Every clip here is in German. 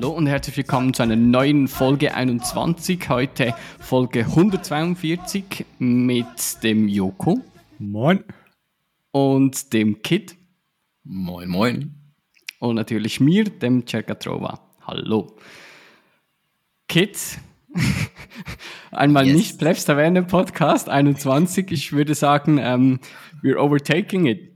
Hallo und herzlich willkommen zu einer neuen Folge 21. Heute Folge 142 mit dem Joko. Moin. Und dem Kid. Moin, moin. Und natürlich mir, dem Cercatrova. Hallo. Kid, einmal yes. nicht Plebs Taverne Podcast 21. Ich würde sagen, ähm, we're overtaking it.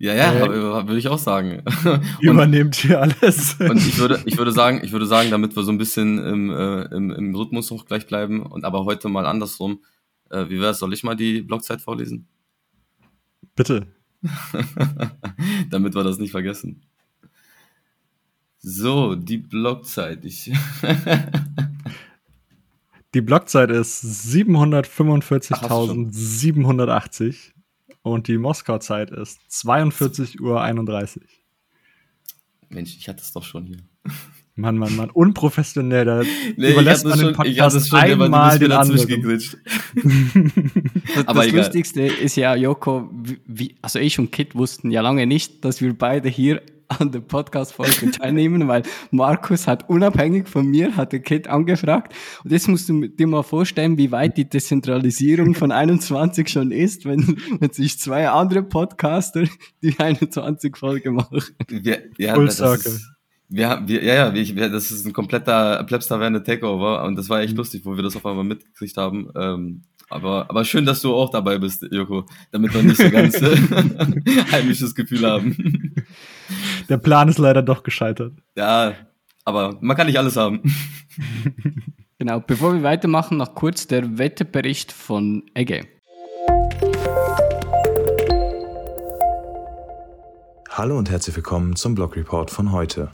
Ja, ja, äh, würde ich auch sagen. Übernehmt hier alles. Und ich würde, ich würde sagen, ich würde sagen, damit wir so ein bisschen im, äh, im, im Rhythmus auch gleich bleiben und aber heute mal andersrum. Äh, wie wäre es? Soll ich mal die Blockzeit vorlesen? Bitte. damit wir das nicht vergessen. So, die Blockzeit. Ich die Blockzeit ist 745.780 und die Moskau-Zeit ist 42.31 Uhr. Mensch, ich hatte es doch schon hier. Mann, Mann, Mann, unprofessionell. Da nee, überlässt man den Podcast schon, einmal den anderen. das, Aber das Lustigste ist ja, Joko, wie, also ich und Kit wussten ja lange nicht, dass wir beide hier an der Podcast-Folge teilnehmen, weil Markus hat unabhängig von mir, hat der Kit angefragt. Und jetzt musst du dir mal vorstellen, wie weit die Dezentralisierung von 21 schon ist, wenn, wenn sich zwei andere Podcaster die 21-Folge machen. Wir, ja, Full Circle. Wir, wir, ja, ja, wir, das ist ein kompletter Plebs-Taverne Takeover und das war echt mhm. lustig, wo wir das auf einmal mitgekriegt haben. Ähm, aber, aber schön, dass du auch dabei bist, Joko, damit wir nicht so ganz heimisches Gefühl haben. Der Plan ist leider doch gescheitert. Ja, aber man kann nicht alles haben. Genau, bevor wir weitermachen, noch kurz der Wetterbericht von Egge. Hallo und herzlich willkommen zum Blog Report von heute.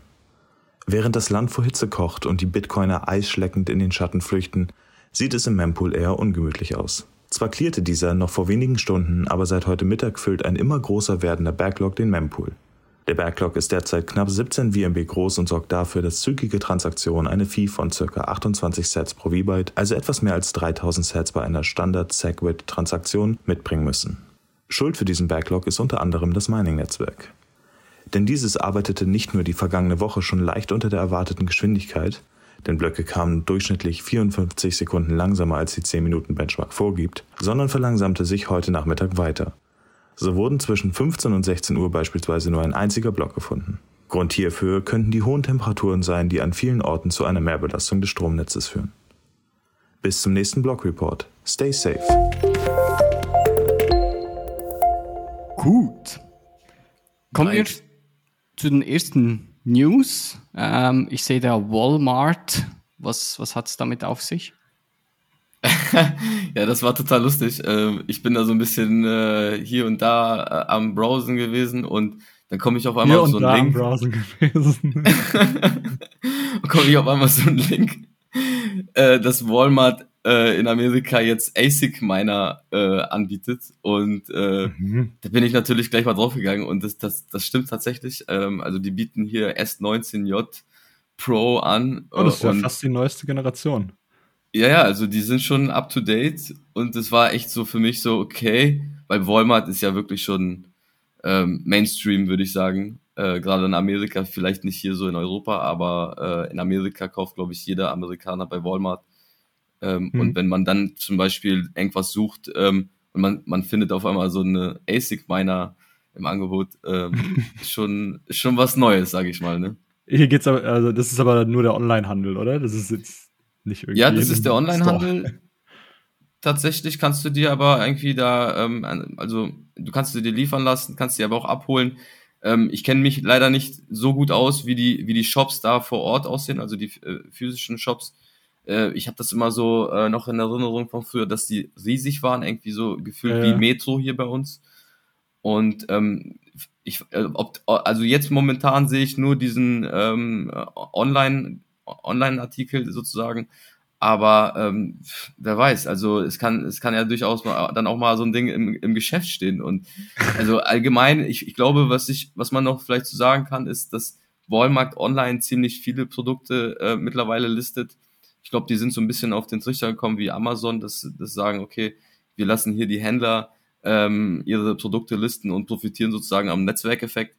Während das Land vor Hitze kocht und die Bitcoiner eisschleckend in den Schatten flüchten, sieht es im Mempool eher ungemütlich aus. Zwar clearte dieser noch vor wenigen Stunden, aber seit heute Mittag füllt ein immer größer werdender Backlog den Mempool. Der Backlog ist derzeit knapp 17 VMB groß und sorgt dafür, dass zügige Transaktionen eine Fee von ca. 28 Sets pro V-Byte, also etwas mehr als 3000 Sets bei einer Standard-Segwit-Transaktion, mitbringen müssen. Schuld für diesen Backlog ist unter anderem das Mining-Netzwerk. Denn dieses arbeitete nicht nur die vergangene Woche schon leicht unter der erwarteten Geschwindigkeit, denn Blöcke kamen durchschnittlich 54 Sekunden langsamer als die 10 Minuten Benchmark vorgibt, sondern verlangsamte sich heute Nachmittag weiter. So wurden zwischen 15 und 16 Uhr beispielsweise nur ein einziger Block gefunden. Grund hierfür könnten die hohen Temperaturen sein, die an vielen Orten zu einer Mehrbelastung des Stromnetzes führen. Bis zum nächsten Blog-Report. Stay safe. Gut. Kommen wir zu den ersten News. Ähm, ich sehe da Walmart. Was, was hat es damit auf sich? ja, das war total lustig. Ähm, ich bin da so ein bisschen äh, hier und da äh, am Browsen gewesen und dann komme ich auf einmal auf so einen Link. Am Browsen gewesen. komme ich auf einmal so einen Link, äh, dass Walmart äh, in Amerika jetzt ASIC-Miner äh, anbietet. Und äh, mhm. da bin ich natürlich gleich mal draufgegangen und das, das, das stimmt tatsächlich. Ähm, also die bieten hier S19J Pro an. Oh, das ist ja fast die neueste Generation. Ja, ja, also die sind schon up to date und es war echt so für mich so, okay, weil Walmart ist ja wirklich schon ähm, Mainstream, würde ich sagen. Äh, Gerade in Amerika, vielleicht nicht hier so in Europa, aber äh, in Amerika kauft, glaube ich, jeder Amerikaner bei Walmart ähm, mhm. Und wenn man dann zum Beispiel irgendwas sucht ähm, und man, man findet auf einmal so eine ASIC-Miner im Angebot, ähm, schon, schon was Neues, sage ich mal. Ne? Hier geht's aber, also das ist aber nur der Online-Handel, oder? Das ist jetzt nicht irgendwie. Ja, das ist der Online-Handel. Tatsächlich kannst du dir aber irgendwie da, ähm, also du kannst du dir liefern lassen, kannst dir aber auch abholen. Ähm, ich kenne mich leider nicht so gut aus, wie die, wie die Shops da vor Ort aussehen, also die äh, physischen Shops. Äh, ich habe das immer so äh, noch in Erinnerung von früher, dass die riesig waren, irgendwie so gefühlt ja. wie Metro hier bei uns. Und ähm, ich, äh, ob, also jetzt momentan sehe ich nur diesen ähm, Online, Online-Artikel sozusagen. Aber ähm, wer weiß, also es kann, es kann ja durchaus mal, dann auch mal so ein Ding im, im Geschäft stehen. Und also allgemein, ich, ich glaube, was ich, was man noch vielleicht zu sagen kann, ist, dass Walmart online ziemlich viele Produkte äh, mittlerweile listet, ich glaube, die sind so ein bisschen auf den Trichter gekommen wie Amazon, dass, dass sagen, okay, wir lassen hier die Händler ähm, ihre Produkte listen und profitieren sozusagen am Netzwerkeffekt.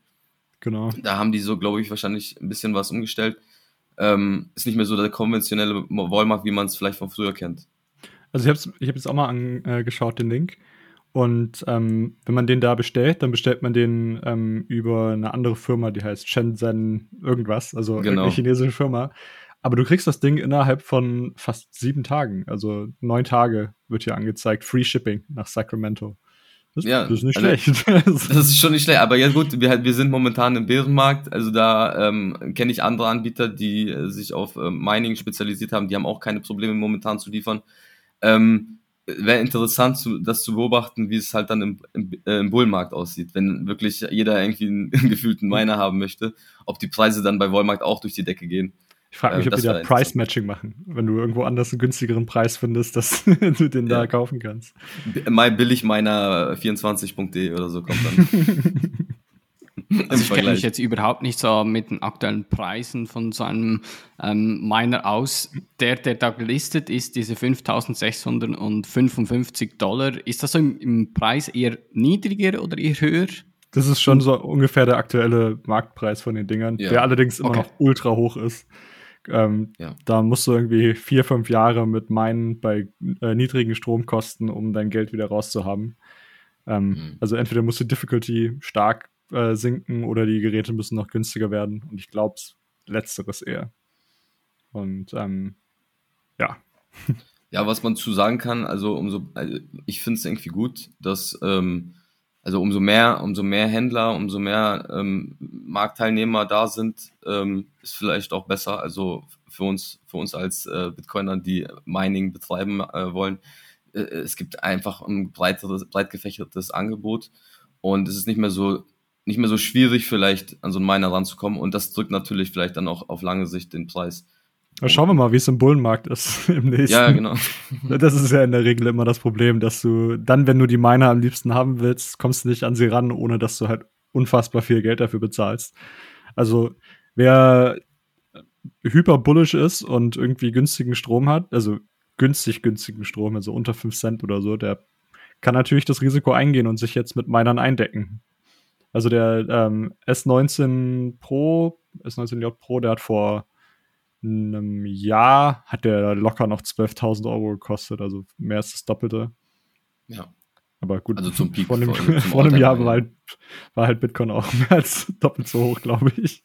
Genau. Da haben die so, glaube ich, wahrscheinlich ein bisschen was umgestellt. ähm, ist nicht mehr so der konventionelle Wollmarkt, wie man es vielleicht von früher kennt. Also ich habe ich hab jetzt auch mal angeschaut, den Link. Und ähm, wenn man den da bestellt, dann bestellt man den ähm, über eine andere Firma, die heißt Shenzhen irgendwas, also genau. eine chinesische Firma. Aber du kriegst das Ding innerhalb von fast sieben Tagen, also neun Tage wird hier angezeigt, Free Shipping nach Sacramento. Das, ja, das ist nicht also, schlecht. das ist schon nicht schlecht, aber ja gut, wir, wir sind momentan im Bärenmarkt, also da ähm, kenne ich andere Anbieter, die äh, sich auf äh, Mining spezialisiert haben, die haben auch keine Probleme momentan zu liefern. Ähm, Wäre interessant, zu, das zu beobachten, wie es halt dann im, im, äh, im Bullmarkt aussieht, wenn wirklich jeder irgendwie einen, einen gefühlten Miner haben möchte, ob die Preise dann bei Wollmarkt auch durch die Decke gehen. Ich frage mich, ob die da Price-Matching machen, wenn du irgendwo anders einen günstigeren Preis findest, dass du den ja. da kaufen kannst. Mal billig meiner 24.de oder so kommt dann. also ich kenne mich jetzt überhaupt nicht so mit den aktuellen Preisen von so einem ähm, Miner aus. Der, der da gelistet ist, diese 5655 Dollar, ist das so im, im Preis eher niedriger oder eher höher? Das ist schon so ungefähr der aktuelle Marktpreis von den Dingern, ja. der allerdings immer okay. noch ultra hoch ist. Ähm, ja. Da musst du irgendwie vier, fünf Jahre mit meinen bei äh, niedrigen Stromkosten, um dein Geld wieder rauszuhaben. Ähm, mhm. Also entweder musst du Difficulty stark äh, sinken oder die Geräte müssen noch günstiger werden. Und ich glaube, letzteres eher. Und ähm, ja. Ja, was man zu sagen kann, also umso, also ich finde es irgendwie gut, dass ähm, also umso mehr, umso mehr Händler, umso mehr ähm, Marktteilnehmer da sind, ähm, ist vielleicht auch besser. Also für uns, für uns als äh, Bitcoiner, die Mining betreiben äh, wollen, äh, es gibt einfach ein breiteres, breit gefächertes Angebot und es ist nicht mehr so nicht mehr so schwierig vielleicht an so einen Miner ranzukommen und das drückt natürlich vielleicht dann auch auf lange Sicht den Preis. Schauen wir mal, wie es im Bullenmarkt ist im nächsten. Ja, genau. Das ist ja in der Regel immer das Problem, dass du dann, wenn du die Miner am liebsten haben willst, kommst du nicht an sie ran, ohne dass du halt unfassbar viel Geld dafür bezahlst. Also, wer hyper bullish ist und irgendwie günstigen Strom hat, also günstig günstigen Strom, also unter 5 Cent oder so, der kann natürlich das Risiko eingehen und sich jetzt mit Minern eindecken. Also der ähm, S19 Pro, S19J Pro, der hat vor einem Jahr hat der locker noch 12.000 Euro gekostet, also mehr als das Doppelte. Ja. Aber gut, also zum Peak vor einem, vor, vor einem Jahr war halt, war halt Bitcoin auch mehr als doppelt so hoch, glaube ich.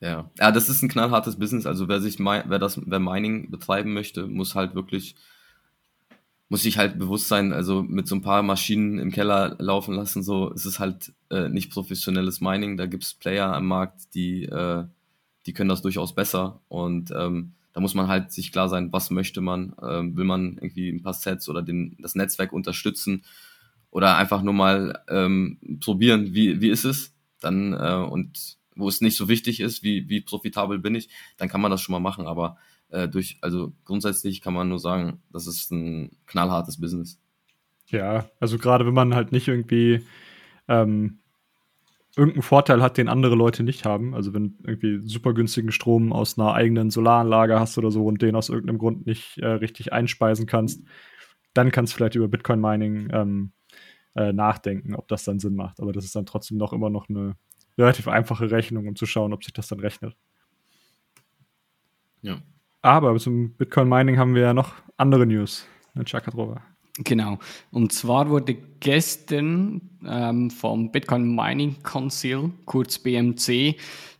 Ja. ja, das ist ein knallhartes Business. Also wer sich, wer das, wer Mining betreiben möchte, muss halt wirklich, muss sich halt bewusst sein. Also mit so ein paar Maschinen im Keller laufen lassen, so ist es halt äh, nicht professionelles Mining. Da gibt es Player am Markt, die äh, die können das durchaus besser und ähm, da muss man halt sich klar sein, was möchte man, ähm, will man irgendwie ein paar Sets oder den, das Netzwerk unterstützen oder einfach nur mal ähm, probieren, wie, wie ist es, dann äh, und wo es nicht so wichtig ist, wie, wie profitabel bin ich, dann kann man das schon mal machen, aber äh, durch, also grundsätzlich kann man nur sagen, das ist ein knallhartes Business. Ja, also gerade wenn man halt nicht irgendwie ähm, irgendeinen Vorteil hat, den andere Leute nicht haben. Also wenn irgendwie super günstigen Strom aus einer eigenen Solaranlage hast oder so und den aus irgendeinem Grund nicht äh, richtig einspeisen kannst, dann kannst du vielleicht über Bitcoin Mining ähm, äh, nachdenken, ob das dann Sinn macht. Aber das ist dann trotzdem noch immer noch eine relativ einfache Rechnung, um zu schauen, ob sich das dann rechnet. Ja. Aber zum Bitcoin Mining haben wir ja noch andere News. Chaka drüber. Genau. Und zwar wurde gestern ähm, vom Bitcoin Mining Council, kurz BMC,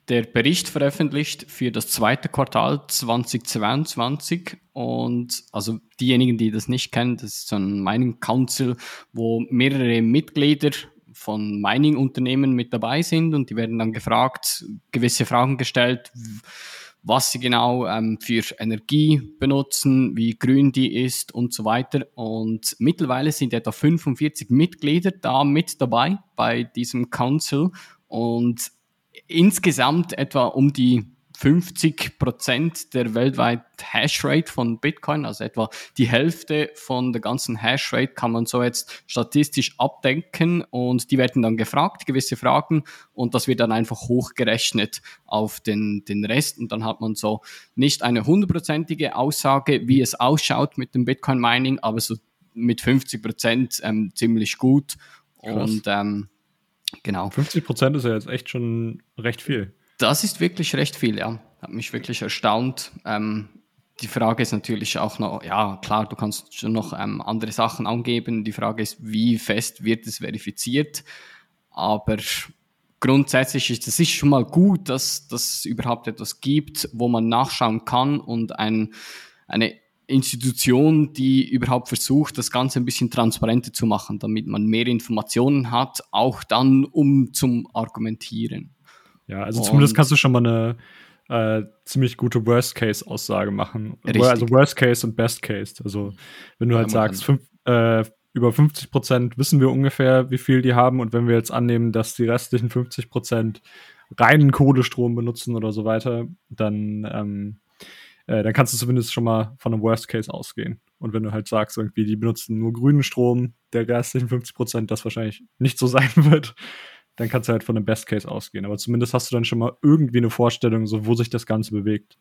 der Bericht veröffentlicht für das zweite Quartal 2022. Und also diejenigen, die das nicht kennen, das ist so ein Mining Council, wo mehrere Mitglieder von Mining-Unternehmen mit dabei sind und die werden dann gefragt, gewisse Fragen gestellt was sie genau ähm, für Energie benutzen, wie grün die ist und so weiter. Und mittlerweile sind etwa 45 Mitglieder da mit dabei bei diesem Council und insgesamt etwa um die 50 Prozent der weltweiten Hashrate von Bitcoin, also etwa die Hälfte von der ganzen Hashrate kann man so jetzt statistisch abdenken und die werden dann gefragt, gewisse Fragen und das wird dann einfach hochgerechnet auf den, den Rest und dann hat man so nicht eine hundertprozentige Aussage, wie es ausschaut mit dem Bitcoin Mining, aber so mit 50 Prozent ähm, ziemlich gut Krass. und ähm, genau. 50 Prozent ist ja jetzt echt schon recht viel. Das ist wirklich recht viel, ja. Hat mich wirklich erstaunt. Ähm, die Frage ist natürlich auch noch, ja klar, du kannst schon noch ähm, andere Sachen angeben. Die Frage ist, wie fest wird es verifiziert? Aber grundsätzlich ist es schon mal gut, dass, dass es überhaupt etwas gibt, wo man nachschauen kann und ein, eine Institution, die überhaupt versucht, das Ganze ein bisschen transparenter zu machen, damit man mehr Informationen hat, auch dann um zum Argumentieren. Ja, also und zumindest kannst du schon mal eine äh, ziemlich gute Worst-Case-Aussage machen. Richtig. Also Worst-Case und Best-Case. Also wenn du halt sagst, fünf, äh, über 50 Prozent wissen wir ungefähr, wie viel die haben. Und wenn wir jetzt annehmen, dass die restlichen 50 Prozent reinen Kohlestrom benutzen oder so weiter, dann, ähm, äh, dann kannst du zumindest schon mal von einem Worst Case ausgehen. Und wenn du halt sagst, irgendwie, die benutzen nur grünen Strom, der restlichen 50 Prozent, das wahrscheinlich nicht so sein wird, dann kannst du halt von einem Best Case ausgehen. Aber zumindest hast du dann schon mal irgendwie eine Vorstellung, so wo sich das Ganze bewegt.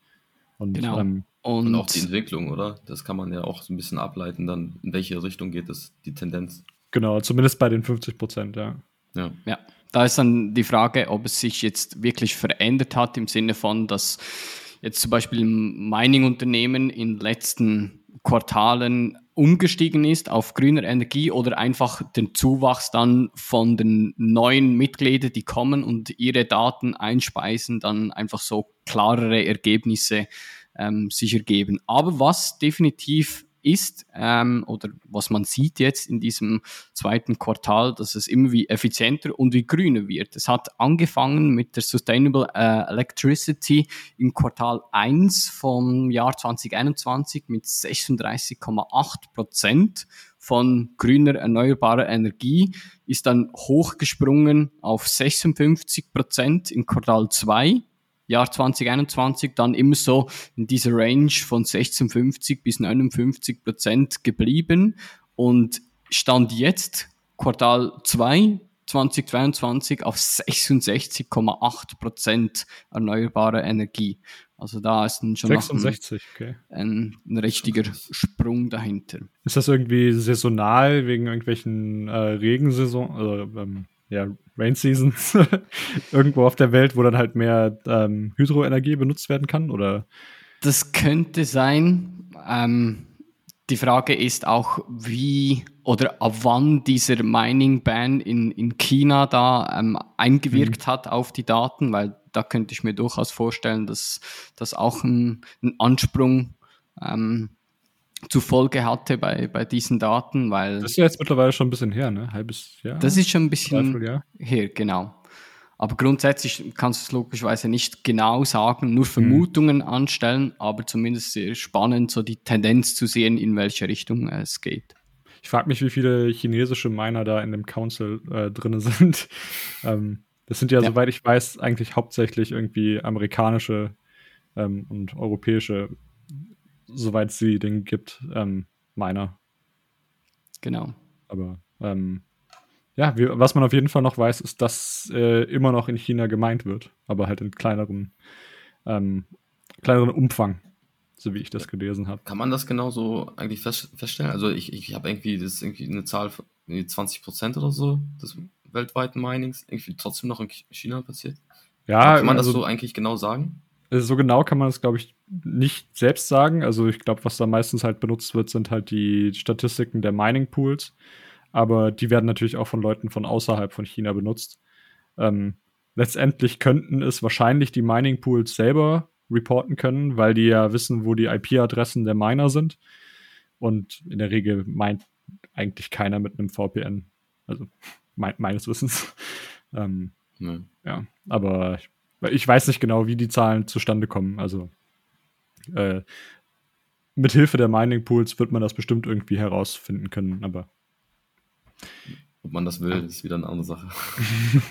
Und, genau. Ähm, und, und, auch die Entwicklung, oder? Das kann man ja auch so ein bisschen ableiten, dann in welche Richtung geht es, die Tendenz. Genau, zumindest bei den 50 Prozent, ja. ja. Ja, da ist dann die Frage, ob es sich jetzt wirklich verändert hat im Sinne von, dass jetzt zum Beispiel Mining-Unternehmen in den letzten Quartalen umgestiegen ist auf grüner Energie oder einfach den Zuwachs dann von den neuen Mitgliedern, die kommen und ihre Daten einspeisen, dann einfach so klarere Ergebnisse ähm, sich ergeben. Aber was definitiv ist ähm, oder was man sieht jetzt in diesem zweiten Quartal, dass es immer wie effizienter und wie grüner wird. Es hat angefangen mit der Sustainable äh, Electricity im Quartal 1 vom Jahr 2021 mit 36,8 Prozent von grüner erneuerbarer Energie, ist dann hochgesprungen auf 56 Prozent im Quartal 2 Jahr 2021 dann immer so in dieser Range von 16,50 bis 59 Prozent geblieben und stand jetzt Quartal 2 2022 auf 66,8 Prozent erneuerbare Energie. Also da ist ein schon 66, ein, okay. ein, ein, richtiger Sprung dahinter. Ist das irgendwie saisonal wegen irgendwelchen äh, Regensaison, also ähm, ja, Rain Seasons irgendwo auf der Welt, wo dann halt mehr ähm, Hydroenergie benutzt werden kann? Oder? Das könnte sein. Ähm, die Frage ist auch, wie oder ab wann dieser Mining-Ban in, in China da ähm, eingewirkt mhm. hat auf die Daten, weil da könnte ich mir durchaus vorstellen, dass das auch ein, ein Ansprung ähm, zufolge hatte bei, bei diesen Daten, weil. Das ist ja jetzt mittlerweile schon ein bisschen her, ne? Halbes Jahr. Das ist schon ein bisschen her, genau. Aber grundsätzlich kannst du es logischerweise nicht genau sagen, nur mhm. Vermutungen mhm. anstellen, aber zumindest sehr spannend, so die Tendenz zu sehen, in welche Richtung es geht. Ich frage mich, wie viele chinesische Miner da in dem Council äh, drin sind. ähm, das sind ja, ja, soweit ich weiß, eigentlich hauptsächlich irgendwie amerikanische ähm, und europäische soweit sie den gibt, ähm, meiner. Genau. Aber ähm, ja, wie, was man auf jeden Fall noch weiß, ist, dass äh, immer noch in China gemeint wird, aber halt in kleineren, ähm, kleineren Umfang, so wie ich das gelesen habe. Kann man das genau so eigentlich fest, feststellen? Also ich, ich habe irgendwie, das ist irgendwie eine Zahl von 20 Prozent oder so des weltweiten Minings, irgendwie trotzdem noch in China passiert. Ja, kann man also, das so eigentlich genau sagen? Also so genau kann man das, glaube ich, nicht selbst sagen. Also ich glaube, was da meistens halt benutzt wird, sind halt die Statistiken der Mining Pools. Aber die werden natürlich auch von Leuten von außerhalb von China benutzt. Ähm, letztendlich könnten es wahrscheinlich die Mining Pools selber reporten können, weil die ja wissen, wo die IP-Adressen der Miner sind. Und in der Regel meint eigentlich keiner mit einem VPN. Also me meines Wissens. ähm, nee. Ja, aber ich weil ich weiß nicht genau, wie die Zahlen zustande kommen. Also äh, mit Hilfe der Mining Pools wird man das bestimmt irgendwie herausfinden können, aber ob man das will, ist wieder eine andere Sache.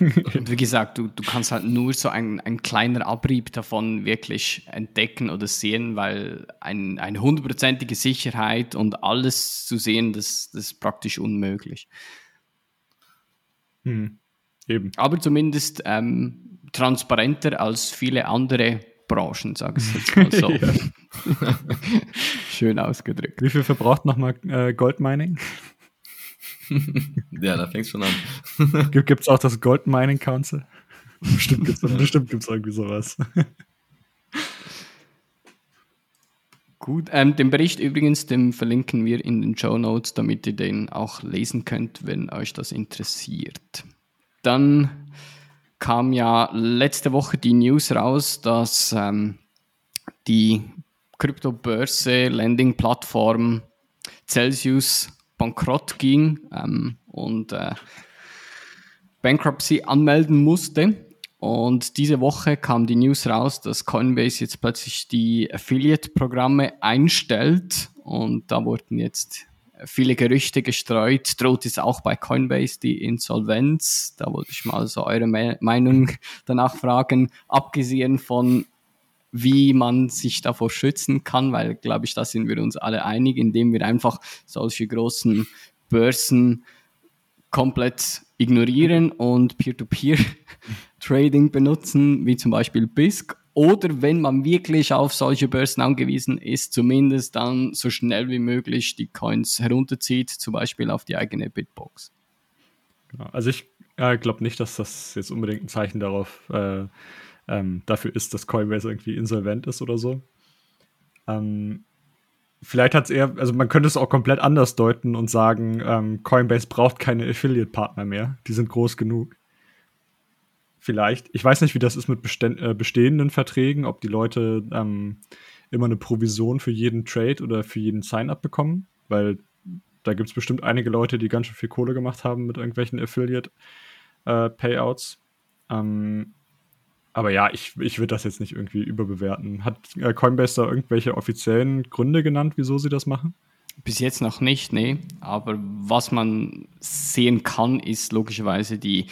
Wie gesagt, du, du kannst halt nur so ein, ein kleiner Abrieb davon wirklich entdecken oder sehen, weil ein, eine hundertprozentige Sicherheit und alles zu sehen, das, das ist praktisch unmöglich. Hm. Eben. Aber zumindest ähm, transparenter als viele andere Branchen, sag ich jetzt mal so. Schön ausgedrückt. Wie viel verbraucht nochmal äh, Goldmining? ja, da fängt schon an. Gibt es auch das Goldmining Council? bestimmt gibt es bestimmt gibt's irgendwie sowas. Gut, ähm, den Bericht übrigens, den verlinken wir in den Show Notes, damit ihr den auch lesen könnt, wenn euch das interessiert. Dann kam ja letzte Woche die News raus, dass ähm, die Kryptobörse, Landing-Plattform Celsius bankrott ging ähm, und äh, Bankruptcy anmelden musste. Und diese Woche kam die News raus, dass Coinbase jetzt plötzlich die Affiliate-Programme einstellt. Und da wurden jetzt viele Gerüchte gestreut. Droht es auch bei Coinbase die Insolvenz? Da wollte ich mal so eure Me Meinung danach fragen. Abgesehen von, wie man sich davor schützen kann, weil, glaube ich, da sind wir uns alle einig, indem wir einfach solche großen Börsen komplett ignorieren und Peer-to-Peer-Trading benutzen, wie zum Beispiel BISC. Oder wenn man wirklich auf solche Börsen angewiesen ist, zumindest dann so schnell wie möglich die Coins herunterzieht, zum Beispiel auf die eigene Bitbox. Also ich äh, glaube nicht, dass das jetzt unbedingt ein Zeichen darauf äh, ähm, dafür ist, dass Coinbase irgendwie insolvent ist oder so. Ähm, vielleicht hat es eher, also man könnte es auch komplett anders deuten und sagen, ähm, Coinbase braucht keine Affiliate-Partner mehr. Die sind groß genug. Vielleicht. Ich weiß nicht, wie das ist mit äh, bestehenden Verträgen, ob die Leute ähm, immer eine Provision für jeden Trade oder für jeden Sign-up bekommen, weil da gibt es bestimmt einige Leute, die ganz schön viel Kohle gemacht haben mit irgendwelchen Affiliate-Payouts. Äh, ähm, aber ja, ich, ich würde das jetzt nicht irgendwie überbewerten. Hat äh, Coinbase da irgendwelche offiziellen Gründe genannt, wieso sie das machen? Bis jetzt noch nicht, nee. Aber was man sehen kann, ist logischerweise die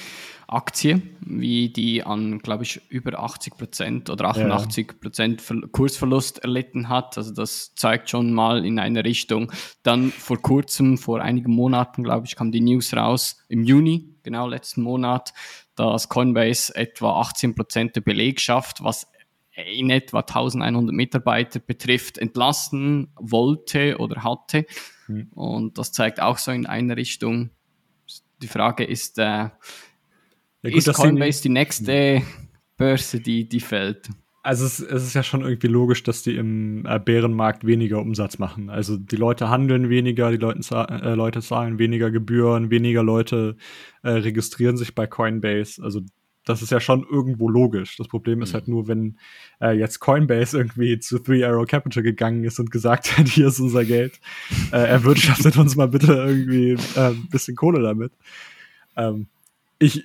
Aktie, wie die an, glaube ich, über 80 Prozent oder 88 Prozent ja. Kursverlust erlitten hat. Also das zeigt schon mal in eine Richtung. Dann vor kurzem, vor einigen Monaten, glaube ich, kam die News raus, im Juni, genau letzten Monat, dass Coinbase etwa 18 Prozent der Belegschaft, was in etwa 1100 Mitarbeiter betrifft, entlassen wollte oder hatte. Mhm. Und das zeigt auch so in eine Richtung. Die Frage ist, äh, ja, gut, ist Coinbase die nächste Börse, die, die fällt? Also es, es, ist ja schon irgendwie logisch, dass die im äh, Bärenmarkt weniger Umsatz machen. Also die Leute handeln weniger, die Leute, äh, Leute zahlen weniger Gebühren, weniger Leute äh, registrieren sich bei Coinbase. Also das ist ja schon irgendwo logisch. Das Problem ist mhm. halt nur, wenn äh, jetzt Coinbase irgendwie zu Three Arrow Capital gegangen ist und gesagt hat, hier ist unser Geld, äh, erwirtschaftet uns mal bitte irgendwie äh, ein bisschen Kohle damit. Ähm, ich,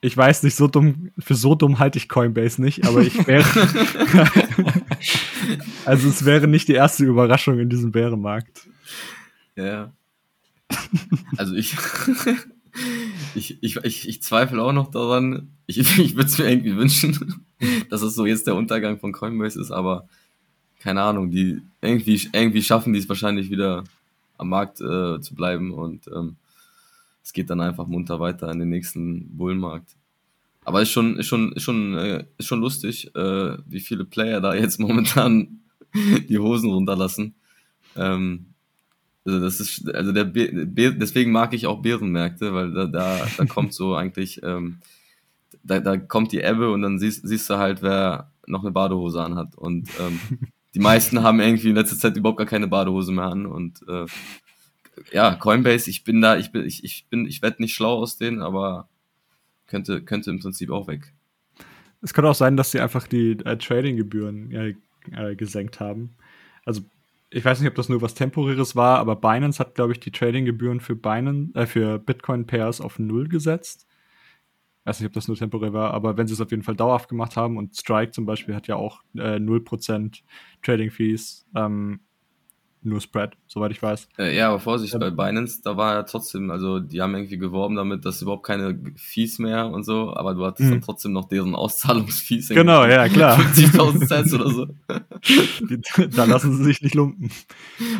ich weiß nicht, so dumm, für so dumm halte ich Coinbase nicht, aber ich wäre. also es wäre nicht die erste Überraschung in diesem Bärenmarkt. Ja. Also ich. ich, ich, ich, ich zweifle auch noch daran. Ich, ich würde es mir irgendwie wünschen, dass es so jetzt der Untergang von Coinbase ist, aber keine Ahnung, die irgendwie, irgendwie schaffen die es wahrscheinlich wieder am Markt äh, zu bleiben und ähm, es geht dann einfach munter weiter in den nächsten Bullenmarkt. Aber ist schon, ist schon, ist schon, äh, ist schon lustig, äh, wie viele Player da jetzt momentan die Hosen runterlassen. Ähm, also das ist, also der Be deswegen mag ich auch Bärenmärkte, weil da, da, da kommt so eigentlich, ähm, da, da kommt die Ebbe und dann siehst, siehst du halt, wer noch eine Badehose anhat. Und ähm, die meisten haben irgendwie in letzter Zeit überhaupt gar keine Badehose mehr an. Und äh, ja, Coinbase, ich bin da, ich bin, ich, ich bin, ich werde nicht schlau aus denen, aber könnte, könnte im Prinzip auch weg. Es könnte auch sein, dass sie einfach die äh, Trading-Gebühren äh, gesenkt haben. Also ich weiß nicht, ob das nur was Temporäres war, aber Binance hat, glaube ich, die Trading-Gebühren für Binance, äh, für Bitcoin-Pairs auf Null gesetzt. Ich weiß nicht, ob das nur temporär war, aber wenn sie es auf jeden Fall dauerhaft gemacht haben und Strike zum Beispiel hat ja auch äh, 0% Trading-Fees, ähm, nur Spread, soweit ich weiß. Äh, ja, aber Vorsicht, bei Binance, da war ja trotzdem, also die haben irgendwie geworben damit, dass überhaupt keine Fees mehr und so, aber du hattest hm. dann trotzdem noch deren Auszahlungsfees. Genau, ja, klar. 50.000 Cent oder so. da lassen sie sich nicht lumpen.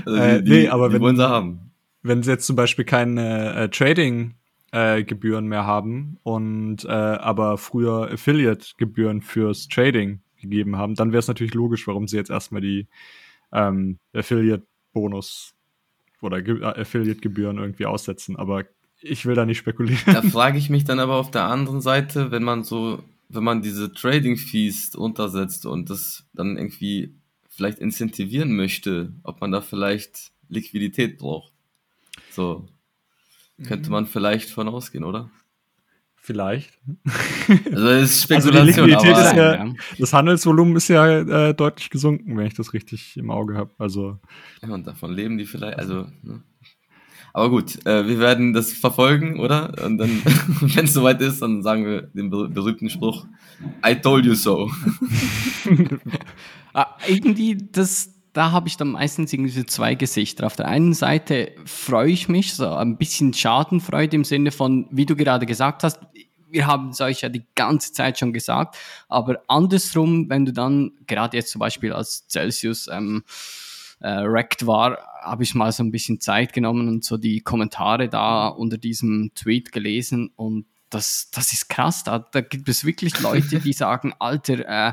Also die, äh, die, nee, aber wenn, wollen sie haben. Wenn sie jetzt zum Beispiel keine äh, Trading äh, Gebühren mehr haben und äh, aber früher Affiliate-Gebühren fürs Trading gegeben haben, dann wäre es natürlich logisch, warum sie jetzt erstmal die ähm, Affiliate Bonus oder äh, Affiliate-Gebühren irgendwie aussetzen, aber ich will da nicht spekulieren. Da frage ich mich dann aber auf der anderen Seite, wenn man so wenn man diese Trading Fees untersetzt und das dann irgendwie vielleicht incentivieren möchte, ob man da vielleicht Liquidität braucht. So könnte mhm. man vielleicht von ausgehen, oder? Vielleicht. Also das ist Spekulation. Also die Liquidität ist ja, das Handelsvolumen ist ja äh, deutlich gesunken, wenn ich das richtig im Auge habe. Also ja, und davon leben die vielleicht. Also, ne? aber gut, äh, wir werden das verfolgen, oder? Und dann, wenn es soweit ist, dann sagen wir den berühmten Spruch: I told you so. ah, irgendwie das da habe ich dann meistens irgendwie so zwei Gesichter. Auf der einen Seite freue ich mich, so ein bisschen Schadenfreude im Sinne von, wie du gerade gesagt hast, wir haben es euch ja die ganze Zeit schon gesagt, aber andersrum, wenn du dann, gerade jetzt zum Beispiel als Celsius ähm, äh, wrecked war, habe ich mal so ein bisschen Zeit genommen und so die Kommentare da unter diesem Tweet gelesen und das, das ist krass. Da, da gibt es wirklich Leute, die sagen, Alter, äh,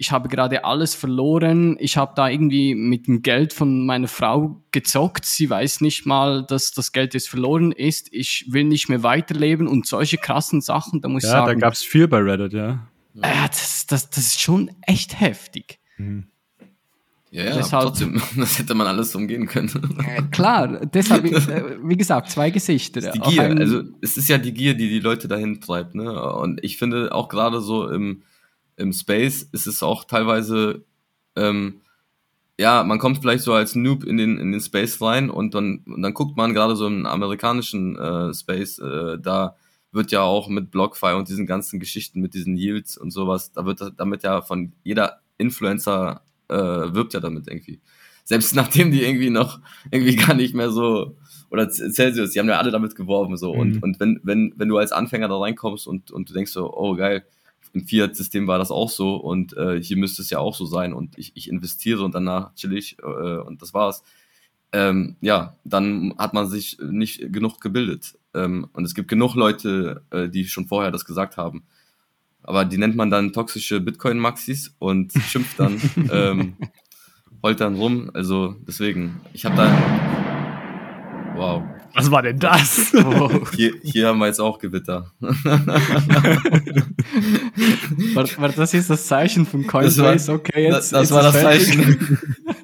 ich habe gerade alles verloren, ich habe da irgendwie mit dem Geld von meiner Frau gezockt, sie weiß nicht mal, dass das Geld jetzt verloren ist, ich will nicht mehr weiterleben und solche krassen Sachen, da muss ja, ich sagen. Ja, da gab es viel bei Reddit, ja. Äh, das, das, das ist schon echt heftig. Mhm. Ja, ja deshalb, trotzdem, das hätte man alles umgehen können. Klar, deshalb, äh, wie gesagt, zwei Gesichter. die Gier, also es ist ja die Gier, die die Leute dahin treibt, ne? Und ich finde auch gerade so im im Space ist es auch teilweise, ähm, ja, man kommt vielleicht so als Noob in den, in den Space rein und dann, und dann guckt man gerade so im amerikanischen äh, Space, äh, da wird ja auch mit BlockFi und diesen ganzen Geschichten mit diesen Yields und sowas, da wird damit ja von jeder Influencer äh, wirbt ja damit irgendwie. Selbst nachdem die irgendwie noch irgendwie gar nicht mehr so oder Celsius, die haben ja alle damit geworben so mhm. und und wenn wenn wenn du als Anfänger da reinkommst und und du denkst so, oh geil, im Fiat-System war das auch so und äh, hier müsste es ja auch so sein und ich, ich investiere und danach chill ich äh, und das war's. Ähm, ja, dann hat man sich nicht genug gebildet. Ähm, und es gibt genug Leute, äh, die schon vorher das gesagt haben. Aber die nennt man dann toxische Bitcoin-Maxis und schimpft dann, ähm, heult dann rum. Also deswegen, ich habe da. Wow. Was war denn das? Oh. Hier, hier haben wir jetzt auch Gewitter. war, war das jetzt das Zeichen von Coinbase? okay, jetzt. Das, das jetzt war das fertig. Zeichen.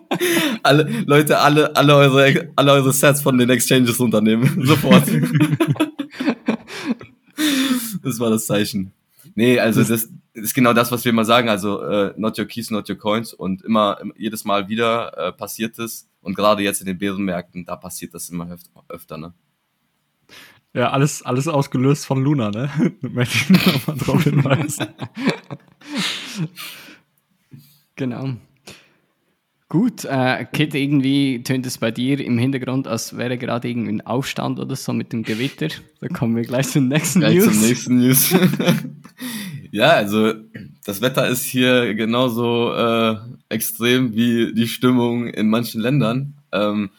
alle, Leute, alle, alle eure, alle eure Sets von den Exchanges unternehmen. Sofort. das war das Zeichen. Nee, also das ist genau das, was wir immer sagen. Also äh, not your keys, not your coins. Und immer, jedes Mal wieder äh, passiert es und gerade jetzt in den Bärenmärkten, da passiert das immer öfter, ne? Ja, alles, alles ausgelöst von Luna, ne? Möchte ich noch mal drauf hinweisen. genau. Gut, äh, Kit, irgendwie tönt es bei dir im Hintergrund, als wäre gerade irgendwie ein Aufstand oder so mit dem Gewitter. Da kommen wir gleich zum nächsten gleich News. Zum nächsten News. ja, also das Wetter ist hier genauso äh, extrem wie die Stimmung in manchen Ländern. Ähm,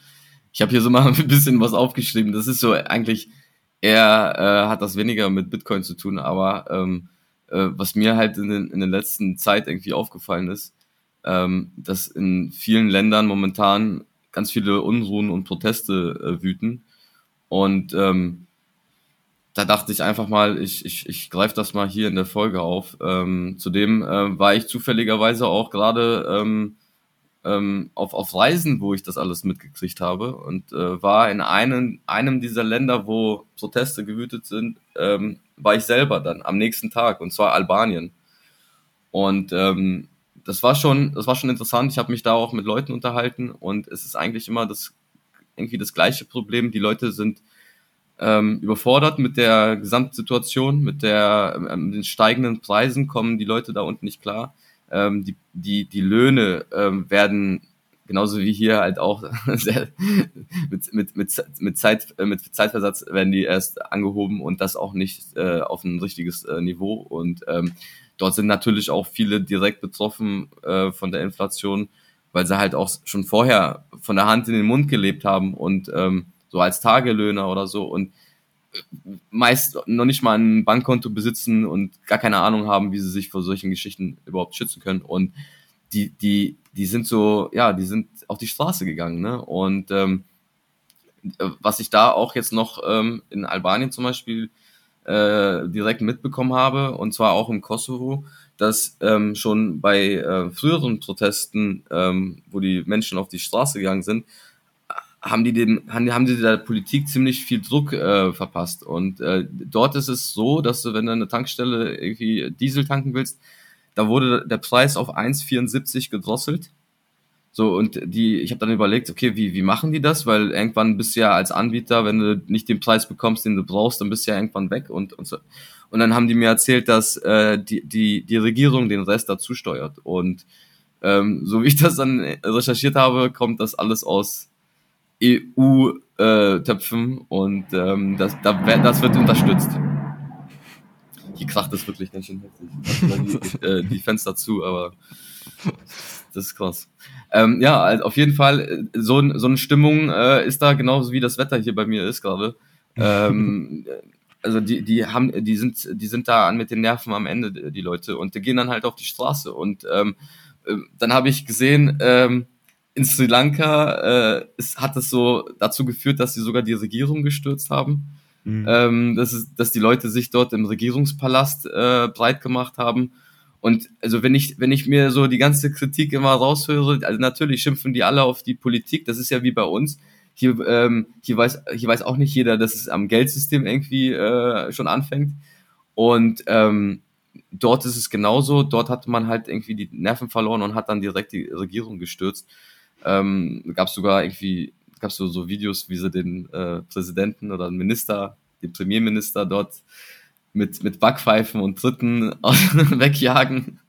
ich habe hier so mal ein bisschen was aufgeschrieben. Das ist so eigentlich eher äh, hat das weniger mit Bitcoin zu tun, aber ähm, äh, was mir halt in, den, in der letzten Zeit irgendwie aufgefallen ist, ähm, dass in vielen Ländern momentan ganz viele Unruhen und Proteste äh, wüten und ähm, da dachte ich einfach mal, ich, ich, ich greife das mal hier in der Folge auf. Ähm, zudem äh, war ich zufälligerweise auch gerade ähm, ähm, auf, auf Reisen, wo ich das alles mitgekriegt habe und äh, war in einem, einem dieser Länder, wo Proteste gewütet sind, ähm, war ich selber dann am nächsten Tag und zwar Albanien. Und ähm, das war schon, das war schon interessant. Ich habe mich da auch mit Leuten unterhalten und es ist eigentlich immer das irgendwie das gleiche Problem. Die Leute sind ähm, überfordert mit der Gesamtsituation, mit der ähm, den steigenden Preisen kommen die Leute da unten nicht klar. Ähm, die, die, die Löhne ähm, werden genauso wie hier halt auch sehr, mit, mit, mit, mit, Zeit, mit Zeitversatz werden die erst angehoben und das auch nicht äh, auf ein richtiges äh, Niveau. Und ähm, dort sind natürlich auch viele direkt betroffen äh, von der Inflation, weil sie halt auch schon vorher von der Hand in den Mund gelebt haben und ähm, so als Tagelöhner oder so und äh, meist noch nicht mal ein Bankkonto besitzen und gar keine Ahnung haben, wie sie sich vor solchen Geschichten überhaupt schützen können. Und die, die, die sind so, ja, die sind auf die Straße gegangen, ne? Und ähm, was ich da auch jetzt noch ähm, in Albanien zum Beispiel äh, direkt mitbekommen habe, und zwar auch im Kosovo, dass ähm, schon bei äh, früheren Protesten, ähm, wo die Menschen auf die Straße gegangen sind, haben die dem, haben, haben die der Politik ziemlich viel Druck äh, verpasst. Und äh, dort ist es so, dass du, wenn du eine Tankstelle irgendwie Diesel tanken willst, da wurde der Preis auf 1,74 gedrosselt. So, und die, ich habe dann überlegt, okay, wie, wie machen die das? Weil irgendwann bist du ja als Anbieter, wenn du nicht den Preis bekommst, den du brauchst, dann bist du ja irgendwann weg und, und so. Und dann haben die mir erzählt, dass äh, die, die, die Regierung den Rest dazu steuert. Und ähm, so wie ich das dann recherchiert habe, kommt das alles aus EU-Töpfen äh, und ähm, das, da, das wird unterstützt. Hier kracht es wirklich ganz schön heftig. Die, äh, die Fenster zu, aber das ist krass. Ähm, ja, also auf jeden Fall, äh, so, so eine Stimmung äh, ist da genauso wie das Wetter hier bei mir ist gerade. Ähm, also die, die haben, die sind, die sind da mit den Nerven am Ende, die Leute, und die gehen dann halt auf die Straße. Und ähm, äh, dann habe ich gesehen, ähm, in Sri Lanka äh, ist, hat es so dazu geführt, dass sie sogar die Regierung gestürzt haben. Mhm. Ähm, das ist, dass die Leute sich dort im Regierungspalast äh, breit gemacht haben. Und also wenn ich, wenn ich mir so die ganze Kritik immer raushöre, also natürlich schimpfen die alle auf die Politik, das ist ja wie bei uns. Hier, ähm, hier, weiß, hier weiß auch nicht jeder, dass es am Geldsystem irgendwie äh, schon anfängt. Und ähm, dort ist es genauso. Dort hat man halt irgendwie die Nerven verloren und hat dann direkt die Regierung gestürzt. Ähm, gab es sogar irgendwie, gab es so, so Videos, wie sie den äh, Präsidenten oder den Minister, den Premierminister dort mit, mit Backpfeifen und Tritten wegjagen.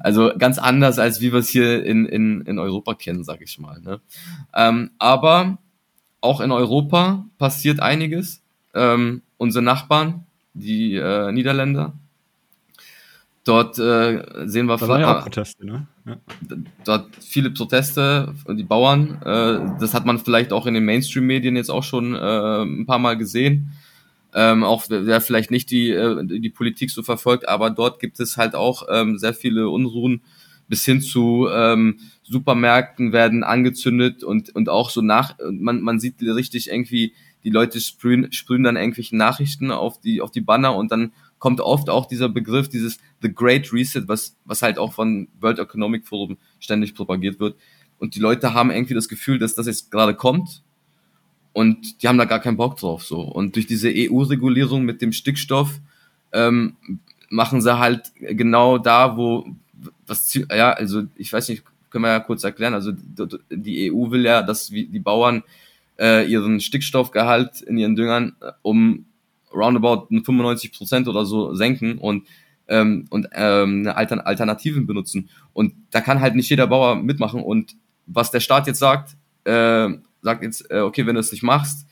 Also ganz anders, als wie wir es hier in, in, in Europa kennen, sag ich mal. Ne? Ähm, aber auch in Europa passiert einiges. Ähm, unsere Nachbarn, die äh, Niederländer, Dort äh, sehen wir da waren ja auch Proteste, ne? Ja. Dort viele Proteste, die Bauern. Äh, das hat man vielleicht auch in den Mainstream-Medien jetzt auch schon äh, ein paar Mal gesehen. Ähm, auch wer vielleicht nicht die, äh, die Politik so verfolgt, aber dort gibt es halt auch ähm, sehr viele Unruhen bis hin zu ähm, Supermärkten werden angezündet und, und auch so nach, man, man sieht richtig irgendwie, die Leute sprühen, sprühen dann irgendwelche Nachrichten auf die, auf die Banner und dann kommt oft auch dieser Begriff, dieses The Great Reset, was, was halt auch von World Economic Forum ständig propagiert wird. Und die Leute haben irgendwie das Gefühl, dass das jetzt gerade kommt und die haben da gar keinen Bock drauf so. Und durch diese EU-Regulierung mit dem Stickstoff ähm, machen sie halt genau da, wo was ja, also ich weiß nicht, können wir ja kurz erklären. Also die EU will ja, dass die Bauern äh, ihren Stickstoffgehalt in ihren Düngern äh, um roundabout 95 Prozent oder so senken und ähm, und ähm, Altern Alternativen benutzen. Und da kann halt nicht jeder Bauer mitmachen. Und was der Staat jetzt sagt, äh, sagt jetzt, äh, okay, wenn du es nicht machst,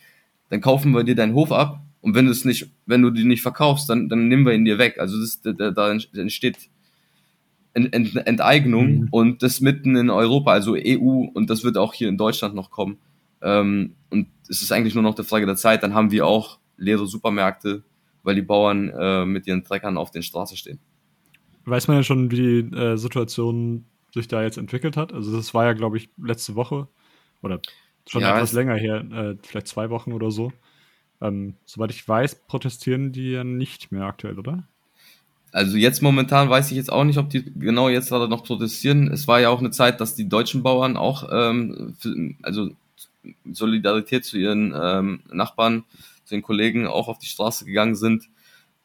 dann kaufen wir dir deinen Hof ab. Und wenn du es nicht, wenn du die nicht verkaufst, dann, dann nehmen wir ihn dir weg. Also das, da, da entsteht Ent, Ent, Enteignung mhm. und das mitten in Europa, also EU, und das wird auch hier in Deutschland noch kommen. Ähm, und es ist eigentlich nur noch der Frage der Zeit, dann haben wir auch leere Supermärkte, weil die Bauern äh, mit ihren Treckern auf den Straßen stehen. Weiß man ja schon, wie die äh, Situation sich da jetzt entwickelt hat? Also das war ja, glaube ich, letzte Woche oder schon ja, etwas länger her, äh, vielleicht zwei Wochen oder so. Ähm, soweit ich weiß, protestieren die ja nicht mehr aktuell, oder? Also jetzt momentan weiß ich jetzt auch nicht, ob die genau jetzt gerade noch protestieren. Es war ja auch eine Zeit, dass die deutschen Bauern auch, ähm, für, also Solidarität zu ihren ähm, Nachbarn den Kollegen auch auf die Straße gegangen sind.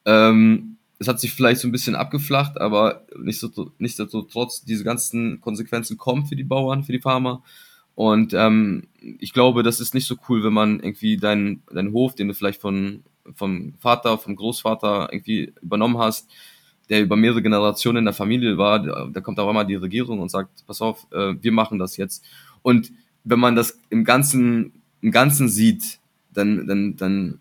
Ähm, es hat sich vielleicht so ein bisschen abgeflacht, aber nichtsdestotrotz, diese ganzen Konsequenzen kommen für die Bauern, für die Farmer. Und ähm, ich glaube, das ist nicht so cool, wenn man irgendwie deinen deinen Hof, den du vielleicht von vom Vater, vom Großvater irgendwie übernommen hast, der über mehrere Generationen in der Familie war, da, kommt auch einmal die Regierung und sagt, pass auf, äh, wir machen das jetzt. Und wenn man das im Ganzen, im Ganzen sieht, dann, dann, dann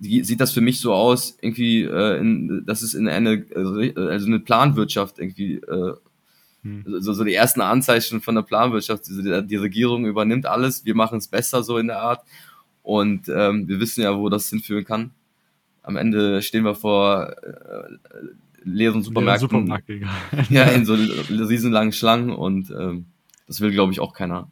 sieht das für mich so aus, irgendwie, äh, in, dass es in eine, äh, also eine Planwirtschaft irgendwie, äh, hm. so, so die ersten Anzeichen von der Planwirtschaft, die, die Regierung übernimmt alles, wir machen es besser so in der Art und ähm, wir wissen ja, wo das hinführen kann. Am Ende stehen wir vor äh, leeren Supermärkten. Supermarkt, ja, in so riesenlangen Schlangen und ähm, das will, glaube ich, auch keiner.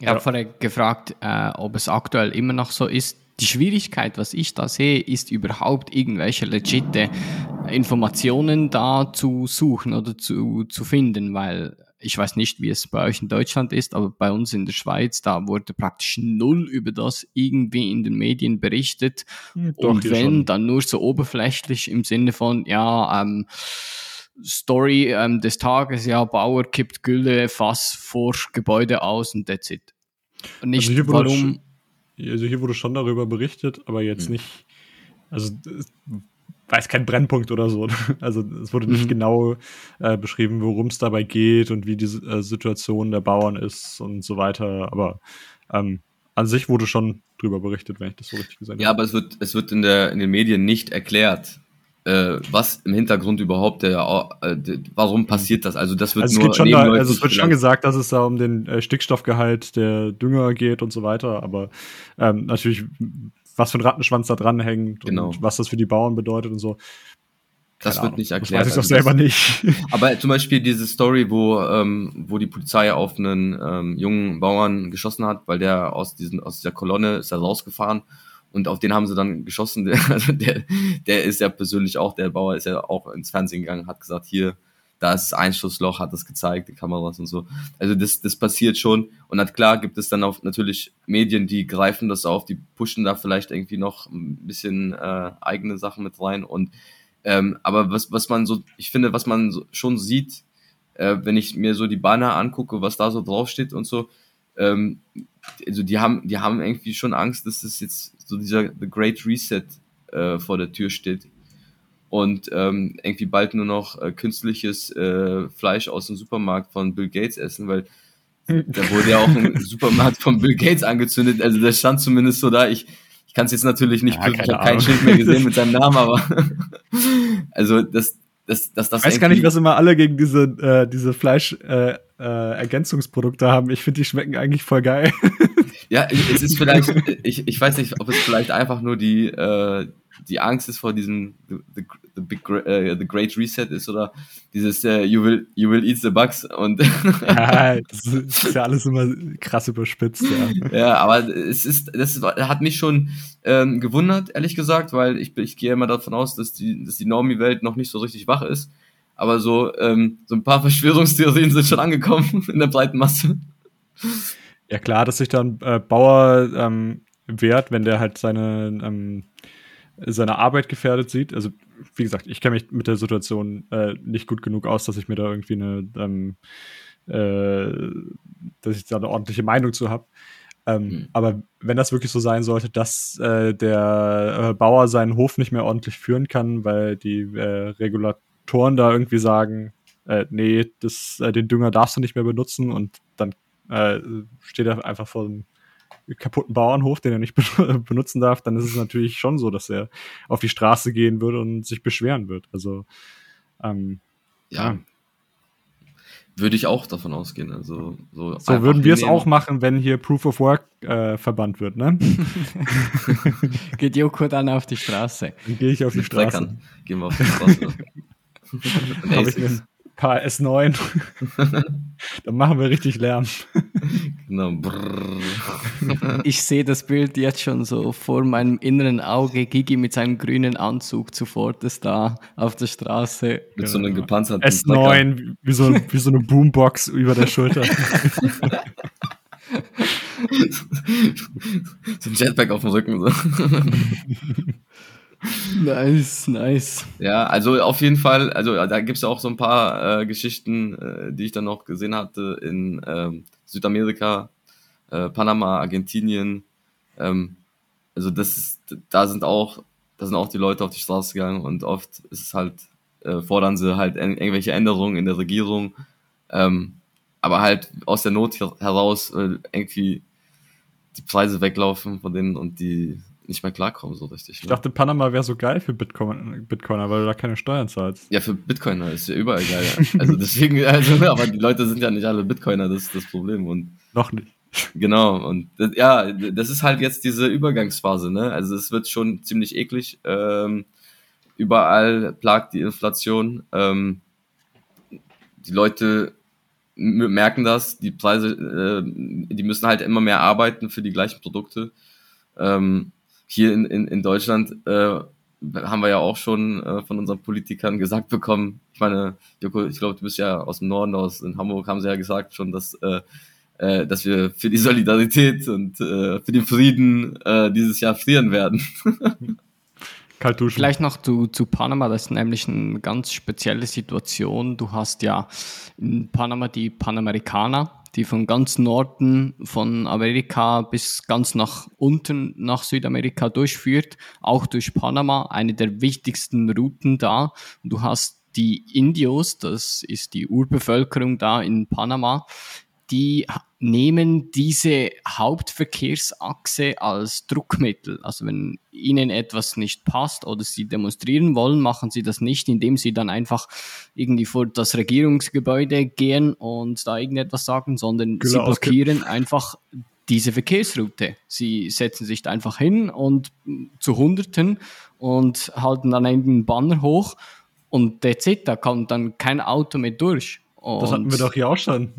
Ich habe vorher gefragt, äh, ob es aktuell immer noch so ist, die Schwierigkeit, was ich da sehe, ist überhaupt irgendwelche legitime Informationen da zu suchen oder zu, zu finden, weil ich weiß nicht, wie es bei euch in Deutschland ist, aber bei uns in der Schweiz, da wurde praktisch null über das irgendwie in den Medien berichtet. Hm, doch, und wenn, schon. dann nur so oberflächlich im Sinne von, ja, ähm, Story ähm, des Tages, ja, Bauer kippt Gülle, Fass vor Gebäude aus und that's it. Und nicht, also warum. Also hier wurde schon darüber berichtet, aber jetzt mhm. nicht. Also weiß kein Brennpunkt oder so. Also es wurde nicht mhm. genau äh, beschrieben, worum es dabei geht und wie die äh, Situation der Bauern ist und so weiter. Aber ähm, an sich wurde schon drüber berichtet, wenn ich das so richtig gesagt habe. Ja, aber es wird, es wird in, der, in den Medien nicht erklärt, äh, was im Hintergrund überhaupt der, äh, warum passiert das? Also das wird also nur es schon da, also es wird schon gesagt, dass es da um den äh, Stickstoffgehalt der Dünger geht und so weiter, aber ähm, natürlich was für ein Rattenschwanz da dran hängt genau. und was das für die Bauern bedeutet und so. Das Keine wird Ahnung. nicht erklärt. Das weiß ich doch also selber nicht. Aber zum Beispiel diese Story, wo, ähm, wo die Polizei auf einen ähm, jungen Bauern geschossen hat, weil der aus, diesen, aus dieser Kolonne ist er rausgefahren und auf den haben sie dann geschossen. Der, also der, der ist ja persönlich auch, der Bauer ist ja auch ins Fernsehen gegangen, hat gesagt, hier, da ist Einschussloch, hat das gezeigt, die Kameras und so. Also das, das passiert schon. Und dann klar gibt es dann auch natürlich Medien, die greifen das auf, die pushen da vielleicht irgendwie noch ein bisschen äh, eigene Sachen mit rein. Und ähm, aber was, was man so, ich finde, was man so, schon sieht, äh, wenn ich mir so die Banner angucke, was da so draufsteht und so, ähm, also die haben, die haben irgendwie schon Angst, dass das jetzt so dieser The Great Reset äh, vor der Tür steht und ähm, irgendwie bald nur noch äh, künstliches äh, Fleisch aus dem Supermarkt von Bill Gates essen, weil da wurde ja auch ein Supermarkt von Bill Gates angezündet. Also der stand zumindest so da. Ich, ich kann es jetzt natürlich nicht, ja, ich habe kein Schild mehr gesehen mit seinem Namen, aber also das, das, das, das. Ich weiß gar nicht, was immer alle gegen diese, äh, diese Fleisch äh, äh, haben. Ich finde, die schmecken eigentlich voll geil. ja, es ist vielleicht, ich, ich weiß nicht, ob es vielleicht einfach nur die, äh, die Angst ist vor diesem the, the, big uh, the Great Reset ist oder? Dieses uh, you will you will eat the bugs und ja, das ist ja alles immer krass überspitzt ja. ja aber es ist das hat mich schon ähm, gewundert ehrlich gesagt weil ich ich gehe immer davon aus dass die dass die Normie Welt noch nicht so richtig wach ist. Aber so ähm, so ein paar Verschwörungstheorien sind schon angekommen in der breiten Masse. Ja klar dass sich dann äh, Bauer ähm, wehrt wenn der halt seine ähm, seine Arbeit gefährdet sieht. Also, wie gesagt, ich kenne mich mit der Situation äh, nicht gut genug aus, dass ich mir da irgendwie eine, ähm, äh, dass ich da eine ordentliche Meinung zu habe. Ähm, mhm. Aber wenn das wirklich so sein sollte, dass äh, der äh, Bauer seinen Hof nicht mehr ordentlich führen kann, weil die äh, Regulatoren da irgendwie sagen, äh, nee, das, den Dünger darfst du nicht mehr benutzen und dann steht er einfach vor einem kaputten Bauernhof, den er nicht benutzen darf, dann ist es natürlich schon so, dass er auf die Straße gehen würde und sich beschweren wird. Also ähm, ja. ja. Würde ich auch davon ausgehen. Also, so so würden wir es auch machen, wenn hier Proof of Work äh, verbannt wird, ne? Geht Joko dann auf die Straße? Dann gehe ich auf die Straße. Treckern. Gehen wir auf die Straße. Habe ich mir paar S9. Dann machen wir richtig Lärm. Genau. ich sehe das Bild jetzt schon so vor meinem inneren Auge. Gigi mit seinem grünen Anzug sofort ist da auf der Straße. Mit genau. so einem gepanzerten S9, wie so, wie so eine Boombox über der Schulter. so ein Jetpack auf dem Rücken. So. Nice, nice. Ja, also auf jeden Fall, also da gibt's auch so ein paar äh, Geschichten, äh, die ich dann noch gesehen hatte in ähm, Südamerika, äh, Panama, Argentinien. Ähm, also das ist, da sind auch, da sind auch die Leute auf die Straße gegangen und oft ist es halt, äh, fordern sie halt irgendwelche Änderungen in der Regierung. Ähm, aber halt aus der Not heraus äh, irgendwie die Preise weglaufen von denen und die nicht mehr klarkommen so richtig. Ne? Ich dachte, Panama wäre so geil für Bitcoin, Bitcoiner, weil du da keine Steuern zahlst. Ja, für Bitcoiner ist ja überall geil. also deswegen, also, aber die Leute sind ja nicht alle Bitcoiner, das ist das Problem. Und Noch nicht. Genau, und das, ja, das ist halt jetzt diese Übergangsphase, ne? Also es wird schon ziemlich eklig. Ähm, überall plagt die Inflation. Ähm, die Leute merken das, die Preise, äh, die müssen halt immer mehr arbeiten für die gleichen Produkte. Ähm, hier in, in, in Deutschland äh, haben wir ja auch schon äh, von unseren Politikern gesagt bekommen. Ich meine, Joko, ich glaube, du bist ja aus dem Norden, aus in Hamburg haben sie ja gesagt schon, dass äh, äh, dass wir für die Solidarität und äh, für den Frieden äh, dieses Jahr frieren werden. Kaltuschen. Vielleicht noch zu, zu Panama, das ist nämlich eine ganz spezielle Situation. Du hast ja in Panama die Panamerikaner, die von ganz Norden von Amerika bis ganz nach unten nach Südamerika durchführt, auch durch Panama, eine der wichtigsten Routen da. du hast die Indios, das ist die Urbevölkerung da in Panama, die nehmen diese Hauptverkehrsachse als Druckmittel. Also wenn ihnen etwas nicht passt oder sie demonstrieren wollen, machen sie das nicht, indem sie dann einfach irgendwie vor das Regierungsgebäude gehen und da irgendetwas sagen, sondern genau, sie blockieren okay. einfach diese Verkehrsroute. Sie setzen sich da einfach hin und zu Hunderten und halten dann einen Banner hoch und that's it, da kommt dann kein Auto mehr durch. Und das hatten wir doch hier auch schon.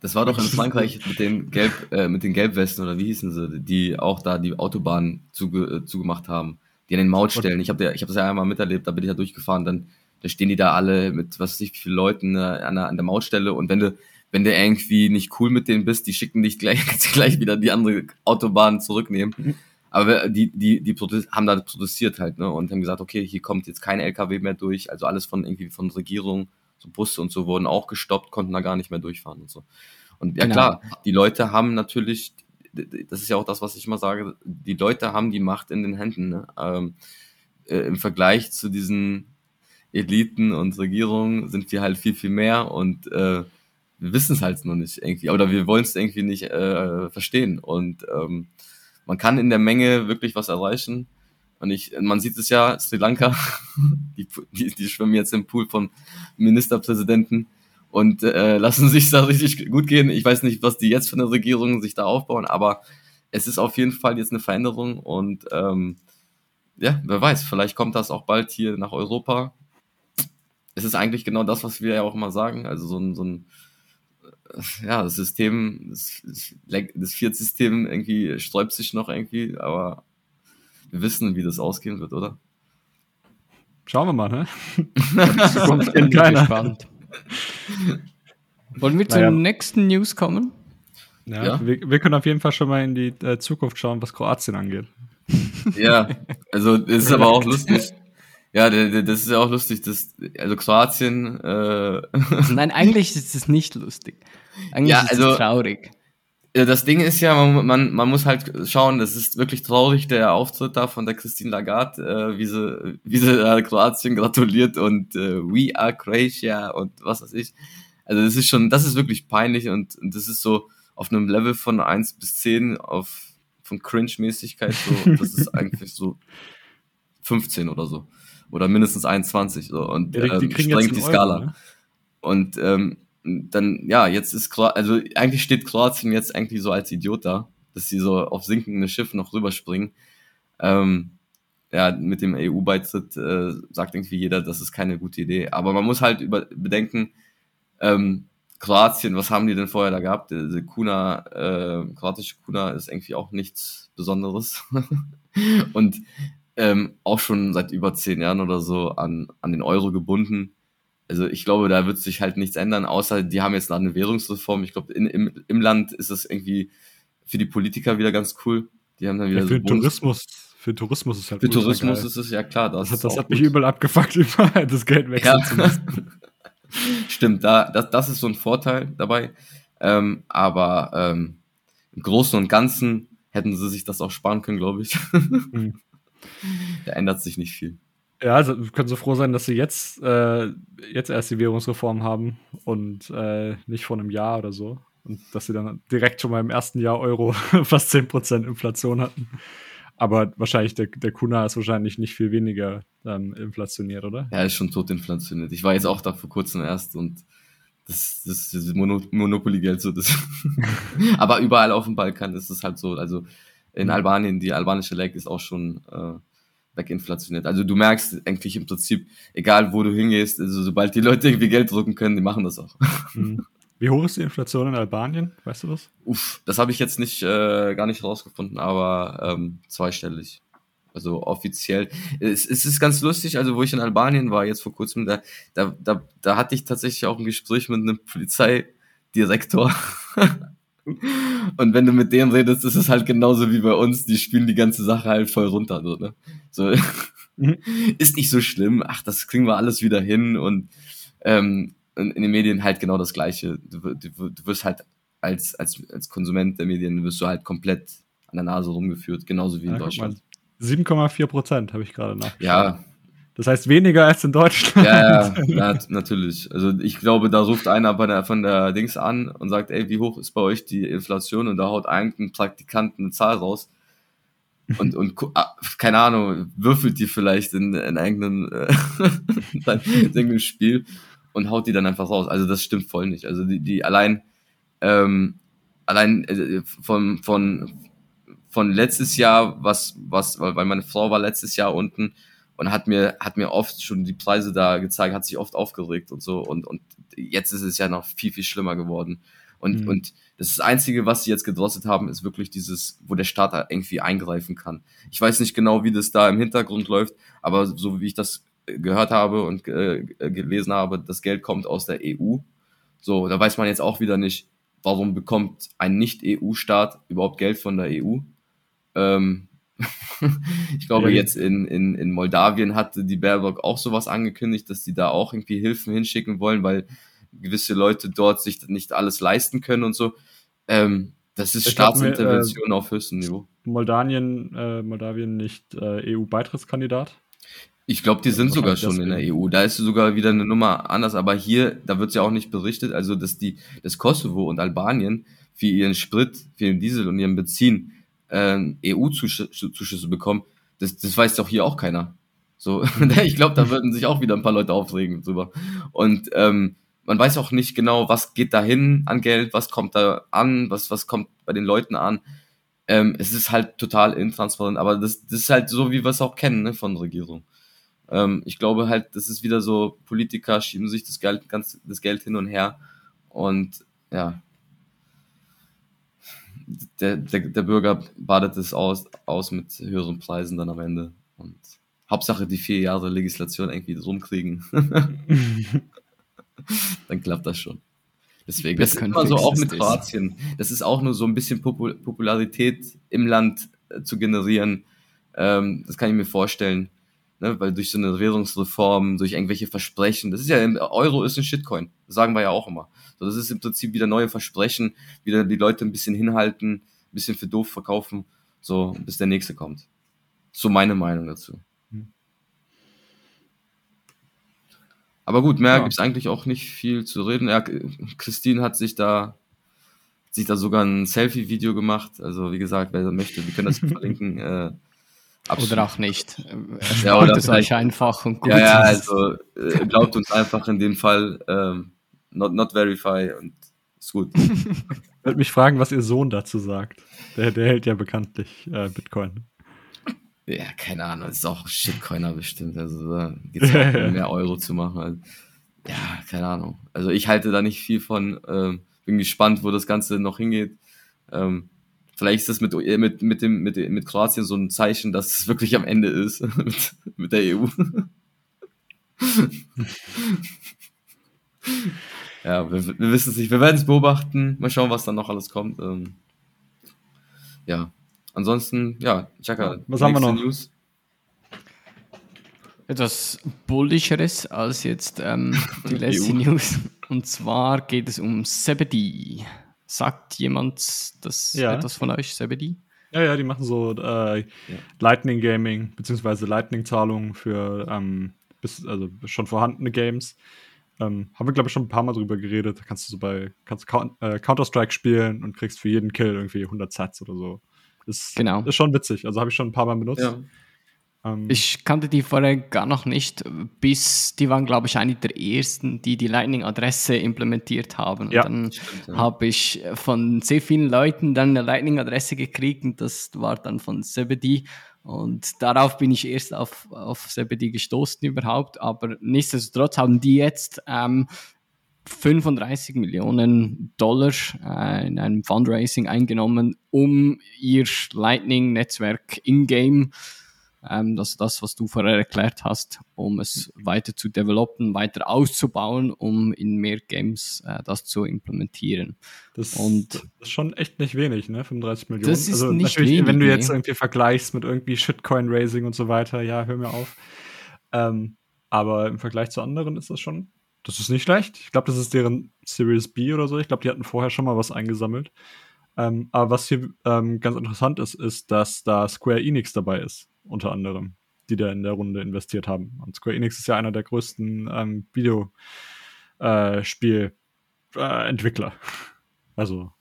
Das war doch in Frankreich mit den Gelb, äh, mit den Gelbwesten oder wie hießen sie, die auch da die Autobahn zuge, äh, zugemacht haben, die an den Mautstellen. Ich habe ich habe das ja einmal miterlebt, da bin ich ja durchgefahren, dann da stehen die da alle mit was weiß ich wie viele Leuten äh, an, der, an der Mautstelle und wenn du wenn du irgendwie nicht cool mit denen bist, die schicken dich gleich gleich wieder die andere Autobahn zurücknehmen. Aber die, die, die haben da protestiert halt, ne, und haben gesagt, okay, hier kommt jetzt kein LKW mehr durch, also alles von irgendwie von Regierung so Busse und so wurden auch gestoppt, konnten da gar nicht mehr durchfahren und so. Und ja genau. klar, die Leute haben natürlich, das ist ja auch das, was ich immer sage, die Leute haben die Macht in den Händen. Ne? Ähm, äh, Im Vergleich zu diesen Eliten und Regierungen sind wir halt viel, viel mehr und äh, wir wissen es halt nur nicht irgendwie, oder wir wollen es irgendwie nicht äh, verstehen. Und ähm, man kann in der Menge wirklich was erreichen. Und ich, man sieht es ja, Sri Lanka, die, die, die schwimmen jetzt im Pool von Ministerpräsidenten und äh, lassen sich da richtig gut gehen. Ich weiß nicht, was die jetzt für eine Regierung sich da aufbauen, aber es ist auf jeden Fall jetzt eine Veränderung und ähm, ja, wer weiß, vielleicht kommt das auch bald hier nach Europa. Es ist eigentlich genau das, was wir ja auch immer sagen, also so ein, so ein ja, das System, das, das Viertsystem irgendwie sträubt sich noch irgendwie, aber wissen, wie das ausgehen wird, oder? Schauen wir mal, ne? Zukunft kennt keiner. Gespannt. Wollen wir naja. zur nächsten News kommen? Ja, ja. Wir, wir, können auf jeden Fall schon mal in die äh, Zukunft schauen, was Kroatien angeht. Ja, also das ist aber auch lustig. Ja, das ist ja auch lustig, dass, also Kroatien. Äh Nein, eigentlich ist es nicht lustig. Eigentlich ja, ist es also, traurig. Das Ding ist ja, man, man, man muss halt schauen, das ist wirklich traurig, der Auftritt da von der Christine Lagarde, äh, wie sie, wie sie äh, Kroatien gratuliert und äh, We are Croatia und was weiß ich. Also das ist schon, das ist wirklich peinlich und, und das ist so auf einem Level von eins bis zehn auf von Cringe-Mäßigkeit, so, das ist eigentlich so 15 oder so. Oder mindestens 21 so und ja, die, ähm, sprengt die Skala. Euro, ne? Und ähm, dann, ja, jetzt ist Kroatien, also eigentlich steht Kroatien jetzt eigentlich so als Idiot da, dass sie so auf sinkende Schiff noch rüberspringen. Ähm, ja, mit dem EU-Beitritt äh, sagt irgendwie jeder, das ist keine gute Idee. Aber man muss halt über, bedenken, ähm, Kroatien, was haben die denn vorher da gehabt? Diese Kuna, äh, kroatische Kuna ist irgendwie auch nichts Besonderes. Und ähm, auch schon seit über zehn Jahren oder so an, an den Euro gebunden also ich glaube, da wird sich halt nichts ändern, außer die haben jetzt eine Währungsreform. Ich glaube, im, im Land ist das irgendwie für die Politiker wieder ganz cool. Die haben dann wieder ja, für so Tourismus. Für Tourismus ist halt Für Tourismus ist es ja klar. Das, das, das hat mich übel abgefuckt, überall das Geld wechseln ja. zu müssen. Stimmt, da, das, das ist so ein Vorteil dabei. Ähm, aber ähm, im Großen und Ganzen hätten sie sich das auch sparen können, glaube ich. Mhm. da ändert sich nicht viel. Ja, also können so froh sein, dass sie jetzt, äh, jetzt erst die Währungsreform haben und äh, nicht vor einem Jahr oder so. Und dass sie dann direkt schon mal im ersten Jahr Euro fast 10% Inflation hatten. Aber wahrscheinlich, der, der Kuna ist wahrscheinlich nicht viel weniger ähm, inflationiert, oder? Ja, ist schon tot inflationiert. Ich war jetzt auch da vor kurzem erst und das, das, das Mono Monopoly-Geld so. Das Aber überall auf dem Balkan ist es halt so. Also in mhm. Albanien, die albanische Lek ist auch schon äh, weginflationiert. Also du merkst eigentlich im Prinzip, egal wo du hingehst, also sobald die Leute irgendwie Geld drucken können, die machen das auch. Mhm. Wie hoch ist die Inflation in Albanien? Weißt du das? Uff, das habe ich jetzt nicht äh, gar nicht rausgefunden, aber ähm, zweistellig. Also offiziell. Es, es ist ganz lustig, also wo ich in Albanien war, jetzt vor kurzem, da, da, da, da hatte ich tatsächlich auch ein Gespräch mit einem Polizeidirektor. Und wenn du mit denen redest, ist es halt genauso wie bei uns, die spielen die ganze Sache halt voll runter. So, ne? so mhm. ist nicht so schlimm, ach, das kriegen wir alles wieder hin und ähm, in, in den Medien halt genau das Gleiche. Du, du, du wirst halt als, als, als Konsument der Medien wirst du halt komplett an der Nase rumgeführt, genauso wie in ja, Deutschland. 7,4 Prozent habe ich gerade nach. Ja. Das heißt weniger als in Deutschland. Ja, ja, natürlich. Also ich glaube, da ruft einer bei der, von der Dings an und sagt, ey, wie hoch ist bei euch die Inflation? Und da haut irgendein Praktikant eine Zahl raus. Und, und ah, keine Ahnung, würfelt die vielleicht in, in irgendeinem, äh, Spiel und haut die dann einfach raus. Also das stimmt voll nicht. Also die, die allein, ähm, allein äh, von, von, von letztes Jahr, was, was, weil meine Frau war letztes Jahr unten und hat mir, hat mir oft schon die Preise da gezeigt, hat sich oft aufgeregt und so. Und, und jetzt ist es ja noch viel, viel schlimmer geworden. Und, mhm. und das, das Einzige, was sie jetzt gedrosselt haben, ist wirklich dieses, wo der Staat irgendwie eingreifen kann. Ich weiß nicht genau, wie das da im Hintergrund läuft, aber so wie ich das gehört habe und äh, gelesen habe, das Geld kommt aus der EU. So, da weiß man jetzt auch wieder nicht, warum bekommt ein Nicht-EU-Staat überhaupt Geld von der EU? Ähm, ich glaube, jetzt in, in, in Moldawien hatte die Baerbock auch sowas angekündigt, dass die da auch irgendwie Hilfen hinschicken wollen, weil gewisse Leute dort sich nicht alles leisten können und so. Ähm, das ist ich Staatsintervention mir, äh, auf höchstem Niveau. Moldawien, äh, Moldawien nicht äh, EU-Beitrittskandidat? Ich glaube, die sind sogar schon in der EU. Da ist sogar wieder eine Nummer anders, aber hier, da wird ja auch nicht berichtet, also dass die, das Kosovo und Albanien für ihren Sprit, für ihren Diesel und ihren Benzin äh, EU-Zuschüsse bekommen, das, das weiß doch hier auch keiner. So, ich glaube, da würden sich auch wieder ein paar Leute aufregen drüber. Und ähm, man weiß auch nicht genau, was geht da hin an Geld, was kommt da an, was, was kommt bei den Leuten an. Ähm, es ist halt total intransparent, aber das, das ist halt so, wie wir es auch kennen ne, von Regierung. Ähm, ich glaube halt, das ist wieder so, Politiker schieben sich das Geld, ganz, das Geld hin und her und ja, der, der, der Bürger badet es aus, aus mit höheren Preisen dann am Ende. Und Hauptsache die vier Jahre Legislation irgendwie rumkriegen. dann klappt das schon. Deswegen, das ist immer so auch mit Kroatien. Das ist auch nur so ein bisschen Popul Popularität im Land äh, zu generieren. Ähm, das kann ich mir vorstellen. Ne, weil durch so eine Währungsreform, durch irgendwelche Versprechen, das ist ja, Euro ist ein Shitcoin. Das sagen wir ja auch immer. So, das ist im Prinzip wieder neue Versprechen, wieder die Leute ein bisschen hinhalten, ein bisschen für doof verkaufen, so, bis der nächste kommt. So meine Meinung dazu. Hm. Aber gut, mehr ja. gibt's eigentlich auch nicht viel zu reden. Ja, Christine hat sich da sich da sogar ein Selfie-Video gemacht. Also wie gesagt, wer möchte, wir können das verlinken. Äh. Oder auch nicht. Ja, oder es euch einfach und gut. Ja, ja, also äh, glaubt uns einfach in dem Fall. Ähm, not, not verify und ist gut. ich würde mich fragen, was ihr Sohn dazu sagt. Der, der hält ja bekanntlich äh, Bitcoin. Ja, keine Ahnung, ist auch Shitcoiner bestimmt. Also da geht es um mehr Euro zu machen. Also, ja, keine Ahnung. Also ich halte da nicht viel von. Ähm, bin gespannt, wo das Ganze noch hingeht. Ähm, vielleicht ist das mit, mit, mit, dem, mit, mit Kroatien so ein Zeichen, dass es wirklich am Ende ist mit, mit der EU. ja, wir, wir wissen es nicht. Wir werden es beobachten. Mal schauen, was dann noch alles kommt. Ähm, ja. Ansonsten, ja, Chaka, was haben wir noch? News? Etwas bullischeres als jetzt ähm, die letzte News. Und zwar geht es um Zebedee. Sagt jemand das ja. etwas von euch, Zebedee? Ja, ja, die machen so äh, ja. Lightning Gaming beziehungsweise Lightning Zahlungen für ähm, bis, also schon vorhandene Games. Ähm, haben wir, glaube ich, schon ein paar Mal drüber geredet. Da kannst du so bei kannst äh, Counter-Strike spielen und kriegst für jeden Kill irgendwie 100 Sets oder so. Ist, genau. ist schon witzig. Also habe ich schon ein paar Mal benutzt. Ja. Ähm, ich kannte die vorher gar noch nicht, bis die waren, glaube ich, eine der ersten, die die Lightning-Adresse implementiert haben. Und ja. dann ja. habe ich von sehr vielen Leuten dann eine Lightning-Adresse gekriegt und das war dann von Zebedee. Und darauf bin ich erst auf, auf Zebedee gestoßen überhaupt. Aber nichtsdestotrotz haben die jetzt ähm, 35 Millionen Dollar äh, in einem Fundraising eingenommen, um ihr Lightning-Netzwerk in-game ähm, dass das, was du vorher erklärt hast, um es weiter zu developen, weiter auszubauen, um in mehr Games äh, das zu implementieren. Das, und das ist schon echt nicht wenig, ne? 35 Millionen. Das ist also nicht wenig, wenn du jetzt irgendwie vergleichst mit irgendwie Shitcoin-Raising und so weiter, ja, hör mir auf. Ähm, aber im Vergleich zu anderen ist das schon, das ist nicht schlecht. Ich glaube, das ist deren Series B oder so. Ich glaube, die hatten vorher schon mal was eingesammelt. Ähm, aber was hier ähm, ganz interessant ist, ist, dass da Square Enix dabei ist, unter anderem, die da in der Runde investiert haben. Und Square Enix ist ja einer der größten ähm, Videospielentwickler. Äh, also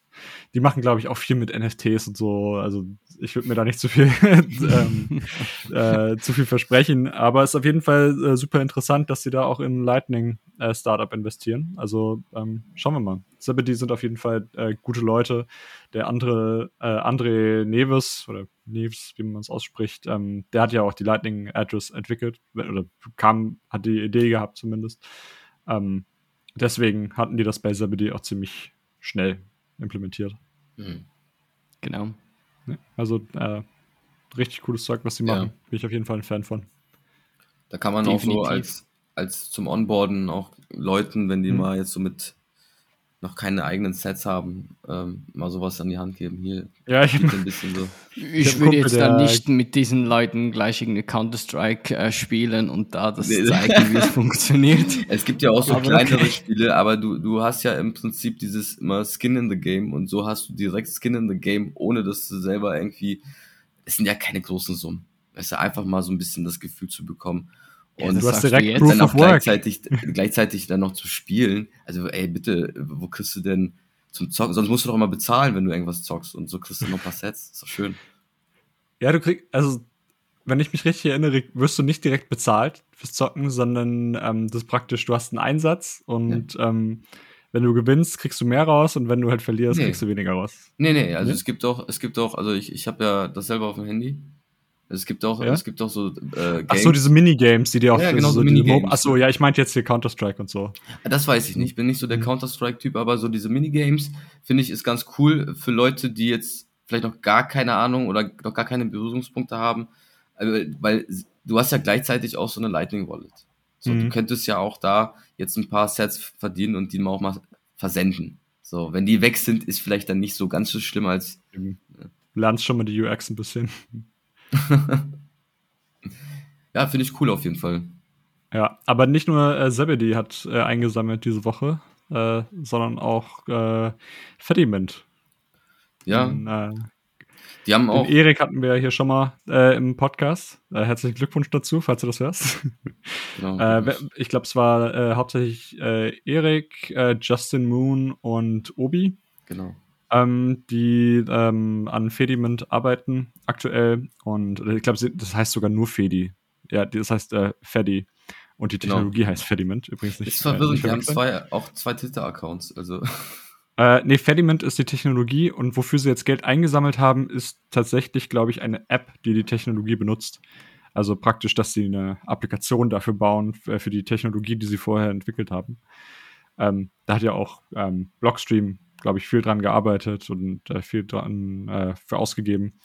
die machen, glaube ich, auch viel mit NFTs und so. Also ich würde mir da nicht zu viel ähm, äh, zu viel versprechen. Aber es ist auf jeden Fall äh, super interessant, dass sie da auch in Lightning äh, Startup investieren. Also ähm, schauen wir mal. Zebedee sind auf jeden Fall äh, gute Leute. Der andere äh, André Neves oder Neves, wie man es ausspricht, ähm, der hat ja auch die Lightning Address entwickelt oder kam, hat die Idee gehabt zumindest. Ähm, deswegen hatten die das bei Zebedee auch ziemlich schnell implementiert. Mhm. Genau. Also äh, richtig cooles Zeug, was sie machen. Ja. Bin ich auf jeden Fall ein Fan von. Da kann man Definitiv. auch so als, als zum Onboarden auch Leuten, wenn die mhm. mal jetzt so mit noch keine eigenen Sets haben, ähm, mal sowas an die Hand geben. Hier, ja, ich, ein bisschen so. ich würde jetzt dann nicht mit diesen Leuten gleich irgendeine Counter-Strike äh, spielen und da das zeigen, wie es funktioniert. Es gibt ja auch so aber kleinere okay. Spiele, aber du, du hast ja im Prinzip dieses immer Skin in the Game und so hast du direkt Skin in the Game, ohne dass du selber irgendwie, es sind ja keine großen Summen. Es ist ja einfach mal so ein bisschen das Gefühl zu bekommen. Und du hast direkt dann auch gleichzeitig, gleichzeitig dann noch zu spielen. Also, ey, bitte, wo kriegst du denn zum Zocken? Sonst musst du doch immer bezahlen, wenn du irgendwas zockst. Und so kriegst du noch ein paar Sets. Ist doch schön. Ja, du kriegst, also, wenn ich mich richtig erinnere, wirst du nicht direkt bezahlt fürs Zocken, sondern ähm, das ist praktisch, du hast einen Einsatz und ja. ähm, wenn du gewinnst, kriegst du mehr raus und wenn du halt verlierst, nee. kriegst du weniger raus. Nee, nee, also nee? es gibt auch, es gibt auch, also ich, ich habe ja das selber auf dem Handy es gibt auch, ja? es gibt auch so äh, Games. Ach so, diese Minigames, die dir auch ja, genau, so, so Minigames. Ach so, ja, ich meinte jetzt hier Counter Strike und so. Das weiß ich nicht. Ich bin nicht so der mhm. Counter Strike Typ, aber so diese Minigames finde ich ist ganz cool für Leute, die jetzt vielleicht noch gar keine Ahnung oder noch gar keine Berührungspunkte haben, äh, weil du hast ja gleichzeitig auch so eine Lightning Wallet. So, mhm. du könntest ja auch da jetzt ein paar Sets verdienen und die mal auch mal versenden. So, wenn die weg sind, ist vielleicht dann nicht so ganz so schlimm als. Mhm. Lernst schon mal die UX ein bisschen. ja, finde ich cool auf jeden Fall. Ja, aber nicht nur äh, Zebedee hat äh, eingesammelt diese Woche, äh, sondern auch äh, Fediment. Ja. Und, äh, die haben auch. Erik hatten wir hier schon mal äh, im Podcast. Äh, herzlichen Glückwunsch dazu, falls du das hörst. Genau, äh, ich glaube, es war hauptsächlich Erik, Justin Moon und Obi. Genau ähm, die ähm, an Fediment arbeiten aktuell. Und ich glaube, das heißt sogar nur Fedi. Ja, das heißt äh, Fedi. Und die genau. Technologie genau. heißt Fediment übrigens nicht. Ist verwirrend, äh, wir haben zwei, auch zwei Twitter-Accounts. Also. Äh, nee, Fediment ist die Technologie und wofür sie jetzt Geld eingesammelt haben, ist tatsächlich, glaube ich, eine App, die die Technologie benutzt. Also praktisch, dass sie eine Applikation dafür bauen, für, für die Technologie, die sie vorher entwickelt haben. Ähm, da hat ja auch ähm, Blockstream glaube ich, viel dran gearbeitet und äh, viel dran äh, für ausgegeben.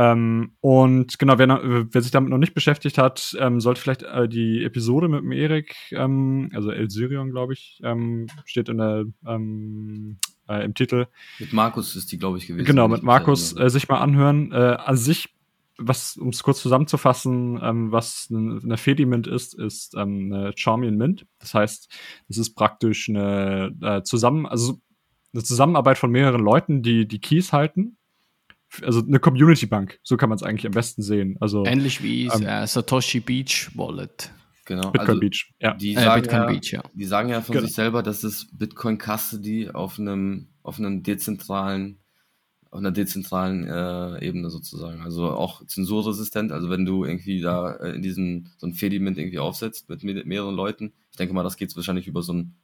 Ähm, und genau, wer, wer, sich damit noch nicht beschäftigt hat, ähm, sollte vielleicht äh, die Episode mit dem Erik, ähm, also El Sirion, glaube ich, ähm, steht in der, ähm, äh, im Titel. Mit Markus ist die, glaube ich, gewesen. Genau, mit Markus äh, sich mal anhören. Äh, an sich, was, um es kurz zusammenzufassen, ähm, was eine, eine Fediment ist, ist eine Charmian Mint. Das heißt, es ist praktisch eine äh, zusammen, also eine Zusammenarbeit von mehreren Leuten, die die Keys halten. Also eine Community Bank, so kann man es eigentlich am besten sehen. Also ähnlich wie ähm, äh, Satoshi Beach Wallet. Genau. Bitcoin also, Beach, ja. Die äh, sagen, Bitcoin ja, Beach, ja. Die sagen ja von genau. sich selber, dass es Bitcoin Custody auf einem auf einem dezentralen auf einer dezentralen äh, Ebene sozusagen. Also auch zensurresistent. Also wenn du irgendwie da äh, in diesem so ein Fediment irgendwie aufsetzt mit mehreren Leuten, ich denke mal, das geht wahrscheinlich über so ein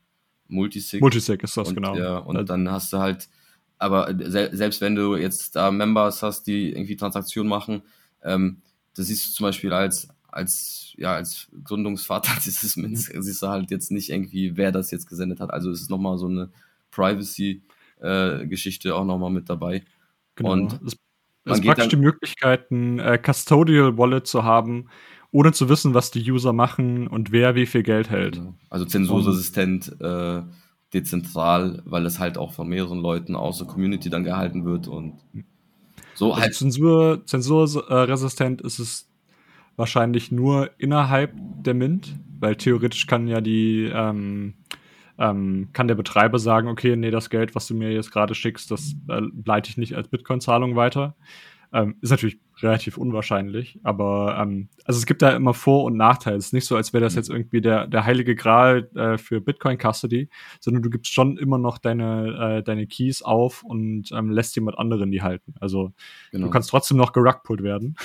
Multisig. Multisig ist das, und, genau. Ja, und also, dann hast du halt, aber se selbst wenn du jetzt da Members hast, die irgendwie Transaktionen machen, ähm, das siehst du zum Beispiel als, als, ja, als Gründungsvater dieses Mints, mhm. siehst du halt jetzt nicht irgendwie, wer das jetzt gesendet hat. Also es ist nochmal so eine Privacy-Geschichte äh, auch nochmal mit dabei. Genau. Und es es ist praktisch die Möglichkeit, ein äh, Custodial Wallet zu haben, ohne zu wissen, was die User machen und wer wie viel Geld hält. Genau. Also zensurresistent, äh, dezentral, weil es halt auch von mehreren Leuten aus der Community dann gehalten wird und so also halt. Zensur, zensurresistent ist es wahrscheinlich nur innerhalb der Mint, weil theoretisch kann ja die ähm, ähm, kann der Betreiber sagen, okay, nee, das Geld, was du mir jetzt gerade schickst, das äh, leite ich nicht als Bitcoin-Zahlung weiter. Ähm, ist natürlich relativ unwahrscheinlich, aber ähm, also es gibt da immer Vor- und Nachteile. Es ist nicht so, als wäre das mhm. jetzt irgendwie der, der heilige Gral äh, für Bitcoin Custody, sondern du gibst schon immer noch deine, äh, deine Keys auf und ähm, lässt jemand anderen die halten. Also genau. du kannst trotzdem noch gerugpult werden.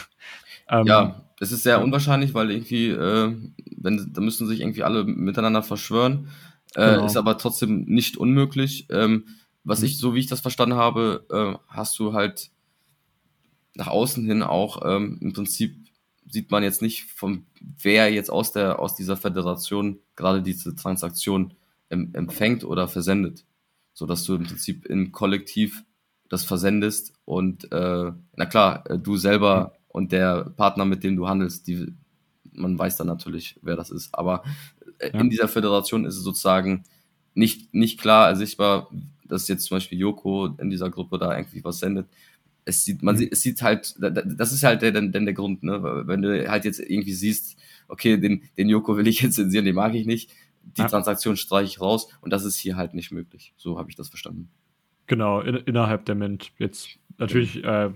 ähm, ja, es ist sehr unwahrscheinlich, weil irgendwie, äh, wenn, da müssen sich irgendwie alle miteinander verschwören. Äh, genau. Ist aber trotzdem nicht unmöglich. Ähm, was mhm. ich, so wie ich das verstanden habe, äh, hast du halt nach außen hin auch ähm, im Prinzip sieht man jetzt nicht, von wer jetzt aus der aus dieser Föderation gerade diese Transaktion em empfängt oder versendet, so dass du im Prinzip im Kollektiv das versendest und äh, na klar, äh, du selber und der Partner, mit dem du handelst, die man weiß dann natürlich, wer das ist, aber äh, ja. in dieser Föderation ist es sozusagen nicht nicht klar ersichtbar, dass jetzt zum Beispiel Joko in dieser Gruppe da irgendwie was sendet es sieht, man mhm. sieht, es sieht halt, das ist halt der, der, der Grund, ne? Wenn du halt jetzt irgendwie siehst, okay, den, den Joko will ich jetzt zensieren, den mag ich nicht, die ja. Transaktion streiche ich raus und das ist hier halt nicht möglich. So habe ich das verstanden. Genau, in, innerhalb der Mint. Jetzt natürlich, äh,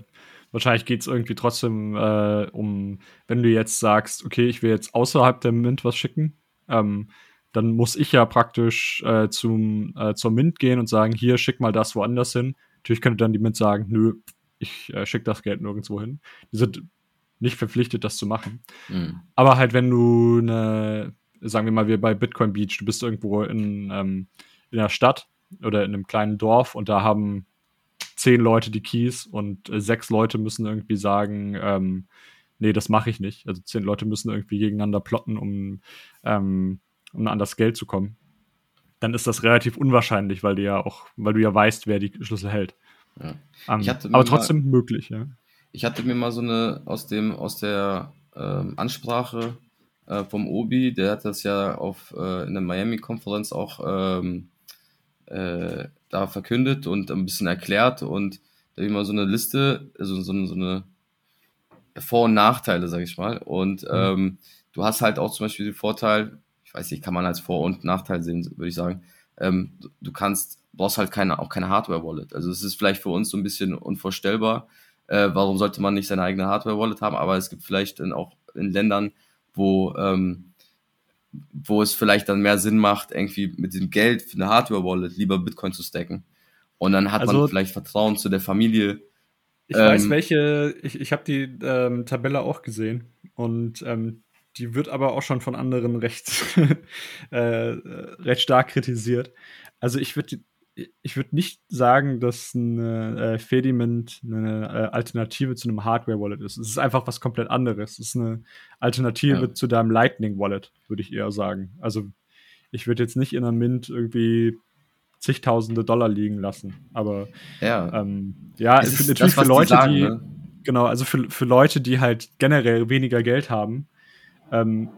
wahrscheinlich geht es irgendwie trotzdem äh, um, wenn du jetzt sagst, okay, ich will jetzt außerhalb der Mint was schicken, ähm, dann muss ich ja praktisch äh, zum, äh, zur Mint gehen und sagen, hier, schick mal das woanders hin. Natürlich könnte dann die Mint sagen, nö, ich äh, schicke das Geld nirgendwo hin. Die sind nicht verpflichtet, das zu machen. Mhm. Aber halt, wenn du eine, sagen wir mal, wir bei Bitcoin Beach, du bist irgendwo in, ähm, in einer Stadt oder in einem kleinen Dorf und da haben zehn Leute die Keys und äh, sechs Leute müssen irgendwie sagen, ähm, nee, das mache ich nicht. Also zehn Leute müssen irgendwie gegeneinander plotten, um, ähm, um an das Geld zu kommen. Dann ist das relativ unwahrscheinlich, weil du ja auch, weil du ja weißt, wer die Schlüssel hält. Ja. Um, aber trotzdem mal, möglich, ja. Ich hatte mir mal so eine aus dem aus der ähm, Ansprache äh, vom Obi, der hat das ja auf äh, in der Miami-Konferenz auch ähm, äh, da verkündet und ein bisschen erklärt und da habe ich mal so eine Liste, also so, so eine Vor- und Nachteile, sag ich mal. Und mhm. ähm, du hast halt auch zum Beispiel den Vorteil, ich weiß nicht, kann man als Vor- und Nachteil sehen, würde ich sagen. Ähm, du kannst brauchst halt keine, auch keine Hardware-Wallet. Also es ist vielleicht für uns so ein bisschen unvorstellbar. Äh, warum sollte man nicht seine eigene Hardware-Wallet haben? Aber es gibt vielleicht dann auch in Ländern, wo, ähm, wo es vielleicht dann mehr Sinn macht, irgendwie mit dem Geld für eine Hardware-Wallet lieber Bitcoin zu stacken. Und dann hat also, man vielleicht Vertrauen zu der Familie. Ich ähm, weiß, welche, ich, ich habe die ähm, Tabelle auch gesehen und ähm, die wird aber auch schon von anderen recht, äh, recht stark kritisiert. Also ich würde ich würde nicht sagen, dass eine äh, Fediment eine äh, Alternative zu einem Hardware-Wallet ist. Es ist einfach was komplett anderes. Es ist eine Alternative ja. zu deinem Lightning-Wallet, würde ich eher sagen. Also ich würde jetzt nicht in einer Mint irgendwie zigtausende Dollar liegen lassen. Aber ja, ähm, ja für, natürlich das, für Leute, die, sagen, ne? genau, also für, für Leute, die halt generell weniger Geld haben, ähm,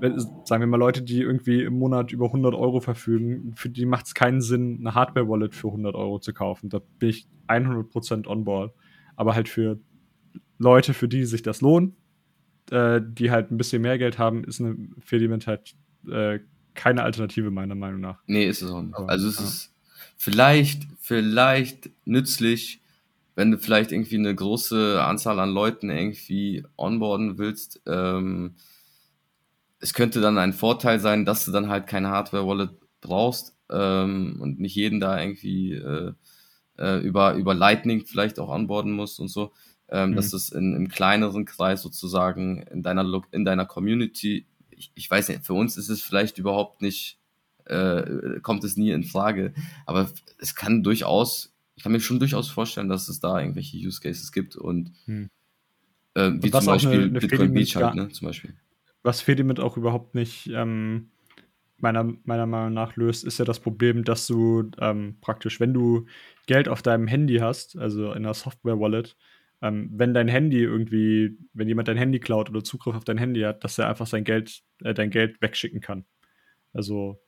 wenn, sagen wir mal Leute, die irgendwie im Monat über 100 Euro verfügen, für die macht es keinen Sinn, eine Hardware-Wallet für 100 Euro zu kaufen. Da bin ich 100% on board. Aber halt für Leute, für die sich das lohnt, äh, die halt ein bisschen mehr Geld haben, ist eine Fediment halt äh, keine Alternative meiner Meinung nach. Nee, ist es auch nicht. Also es ja. ist vielleicht, vielleicht nützlich, wenn du vielleicht irgendwie eine große Anzahl an Leuten irgendwie onboarden willst, ähm, es könnte dann ein Vorteil sein, dass du dann halt keine Hardware-Wallet brauchst ähm, und nicht jeden da irgendwie äh, äh, über, über Lightning vielleicht auch anborden musst und so, ähm, mhm. dass es in, im kleineren Kreis sozusagen in deiner, in deiner Community, ich, ich weiß nicht, für uns ist es vielleicht überhaupt nicht, äh, kommt es nie in Frage, aber es kann durchaus, ich kann mir schon durchaus vorstellen, dass es da irgendwelche Use Cases gibt und mhm. äh, wie zum Beispiel eine, eine Bitcoin Beach halt, ne, zum Beispiel was Fedimit auch überhaupt nicht ähm, meiner, meiner Meinung nach löst, ist ja das Problem, dass du ähm, praktisch, wenn du Geld auf deinem Handy hast, also in einer Software-Wallet, ähm, wenn dein Handy irgendwie, wenn jemand dein Handy klaut oder Zugriff auf dein Handy hat, dass er einfach sein Geld, äh, dein Geld wegschicken kann. Also,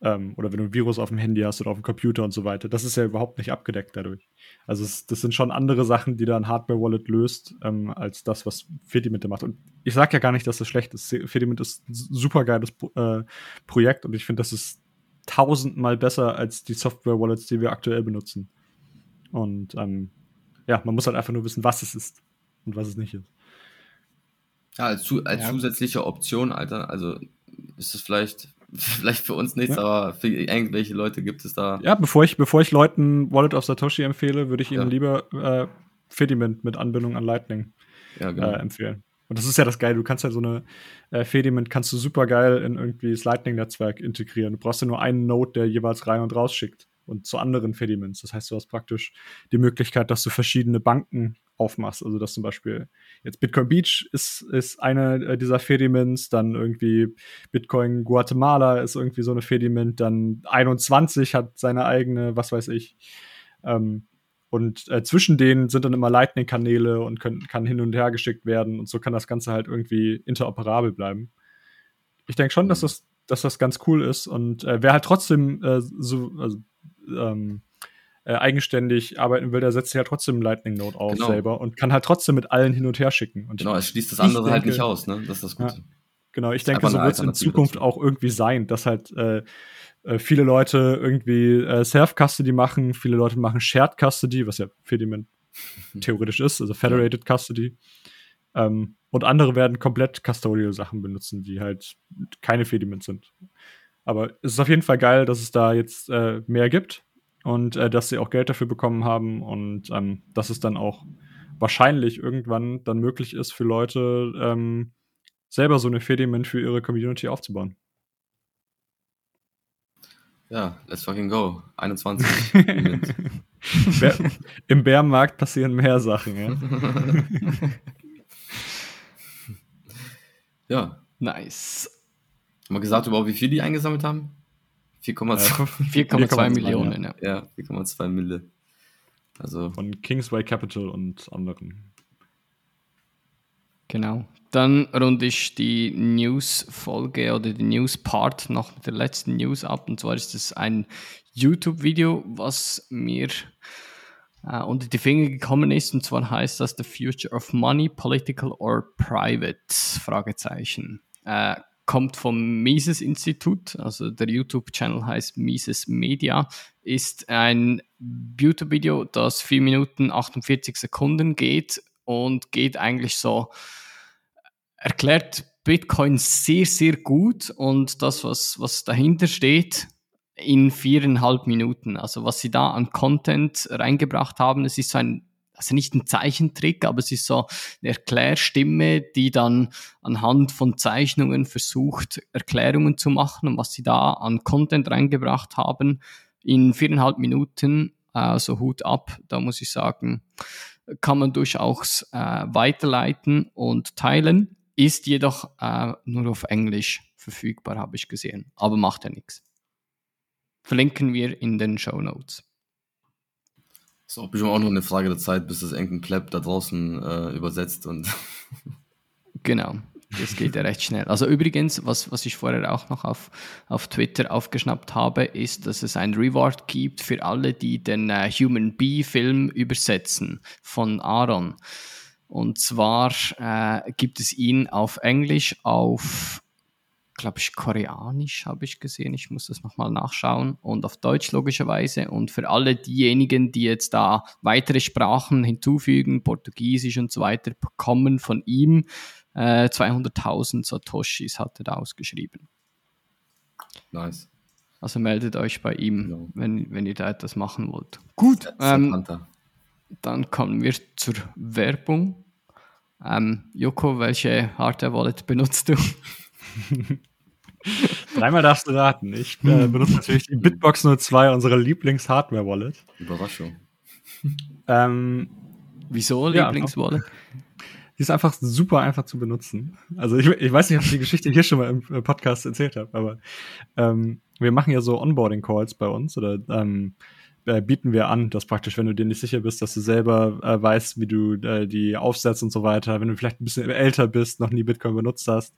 ähm, oder wenn du ein Virus auf dem Handy hast oder auf dem Computer und so weiter. Das ist ja überhaupt nicht abgedeckt dadurch. Also, es, das sind schon andere Sachen, die da ein Hardware-Wallet löst, ähm, als das, was Fedimint macht. Und ich sage ja gar nicht, dass das schlecht ist. Fedimint ist ein super geiles äh, Projekt und ich finde, das ist tausendmal besser als die Software-Wallets, die wir aktuell benutzen. Und ähm, ja, man muss halt einfach nur wissen, was es ist und was es nicht ist. Ja, als, zu, als ja. zusätzliche Option, Alter, also ist es vielleicht, vielleicht für uns nichts, ja. aber für irgendwelche Leute gibt es da. Ja, bevor ich, bevor ich Leuten Wallet of Satoshi empfehle, würde ich ihnen ja. lieber äh, Fediment mit Anbindung an Lightning ja, genau. äh, empfehlen. Und das ist ja das Geile, du kannst ja so eine äh, Fediment kannst du super geil in irgendwie das Lightning-Netzwerk integrieren. Du brauchst ja nur einen Node, der jeweils rein und raus schickt und zu anderen Fediments. Das heißt, du hast praktisch die Möglichkeit, dass du verschiedene Banken aufmachst. Also dass zum Beispiel jetzt Bitcoin Beach ist, ist eine äh, dieser Fediments, dann irgendwie Bitcoin Guatemala ist irgendwie so eine Fediment, dann 21 hat seine eigene, was weiß ich. Ähm, und äh, zwischen denen sind dann immer Lightning-Kanäle und können, kann hin und her geschickt werden und so kann das Ganze halt irgendwie interoperabel bleiben. Ich denke schon, dass das, dass das ganz cool ist und äh, wer halt trotzdem äh, so, also ähm, äh, eigenständig arbeiten will, der setzt ja halt trotzdem Lightning Node auf genau. selber und kann halt trotzdem mit allen hin und her schicken. Und genau, es schließt das andere halt denke, halt nicht aus, ne? Das ist das Gute. Ja, genau, ich denke, so wird es in Zukunft dazu. auch irgendwie sein, dass halt äh, äh, viele Leute irgendwie äh, Self-Custody machen, viele Leute machen Shared Custody, was ja Fediment theoretisch ist, also Federated Custody. Ähm, und andere werden komplett custodial Sachen benutzen, die halt keine Fediment sind. Aber es ist auf jeden Fall geil, dass es da jetzt äh, mehr gibt und äh, dass sie auch Geld dafür bekommen haben und ähm, dass es dann auch wahrscheinlich irgendwann dann möglich ist für Leute, ähm, selber so eine Fediment für ihre Community aufzubauen. Ja, let's fucking go. 21. Im Bärenmarkt passieren mehr Sachen, ja. ja. Nice. Haben wir gesagt überhaupt, wie viel die eingesammelt haben? 4,2 Millionen, ja. Ja, 4,2 Mille. Also. Von Kingsway Capital und anderen. Genau. Dann runde ich die News-Folge oder die News-Part noch mit der letzten News ab. Und zwar ist es ein YouTube-Video, was mir äh, unter die Finger gekommen ist. Und zwar heißt das The Future of Money, Political or Private? Fragezeichen. Äh, kommt vom Mises Institut, also der YouTube-Channel heißt Mises Media, ist ein YouTube-Video, das 4 Minuten 48 Sekunden geht und geht eigentlich so, erklärt Bitcoin sehr, sehr gut und das, was, was dahinter steht, in viereinhalb Minuten. Also was sie da an Content reingebracht haben, es ist so ein also nicht ein Zeichentrick, aber es ist so eine Erklärstimme, die dann anhand von Zeichnungen versucht, Erklärungen zu machen und was sie da an Content reingebracht haben in viereinhalb Minuten. Also Hut ab, da muss ich sagen, kann man durchaus äh, weiterleiten und teilen, ist jedoch äh, nur auf Englisch verfügbar, habe ich gesehen, aber macht ja nichts. Verlinken wir in den Show Notes. Ist auch bestimmt auch nur eine Frage der Zeit, bis das irgendein Pleb da draußen äh, übersetzt und. genau. Das geht ja recht schnell. Also übrigens, was, was ich vorher auch noch auf, auf Twitter aufgeschnappt habe, ist, dass es ein Reward gibt für alle, die den äh, Human Bee-Film übersetzen von Aaron. Und zwar äh, gibt es ihn auf Englisch, auf glaube ich, koreanisch habe ich gesehen. Ich muss das nochmal nachschauen. Und auf Deutsch logischerweise. Und für alle diejenigen, die jetzt da weitere Sprachen hinzufügen, Portugiesisch und so weiter, bekommen von ihm äh, 200.000 Satoshis, hat er da ausgeschrieben. Nice. Also meldet euch bei ihm, genau. wenn, wenn ihr da etwas machen wollt. Gut. Ähm, dann kommen wir zur Werbung. Ähm, Joko, welche Hardware-Wallet benutzt du? Dreimal darfst du raten. Ich äh, benutze natürlich die Bitbox 02, unsere Lieblings-Hardware-Wallet. Überraschung. Ähm, Wieso Lieblings-Wallet? Die ist einfach super einfach zu benutzen. Also ich, ich weiß nicht, ob ich die Geschichte hier schon mal im Podcast erzählt habe, aber ähm, wir machen ja so Onboarding-Calls bei uns oder ähm, äh, bieten wir an, dass praktisch, wenn du dir nicht sicher bist, dass du selber äh, weißt, wie du äh, die aufsetzt und so weiter, wenn du vielleicht ein bisschen älter bist, noch nie Bitcoin benutzt hast,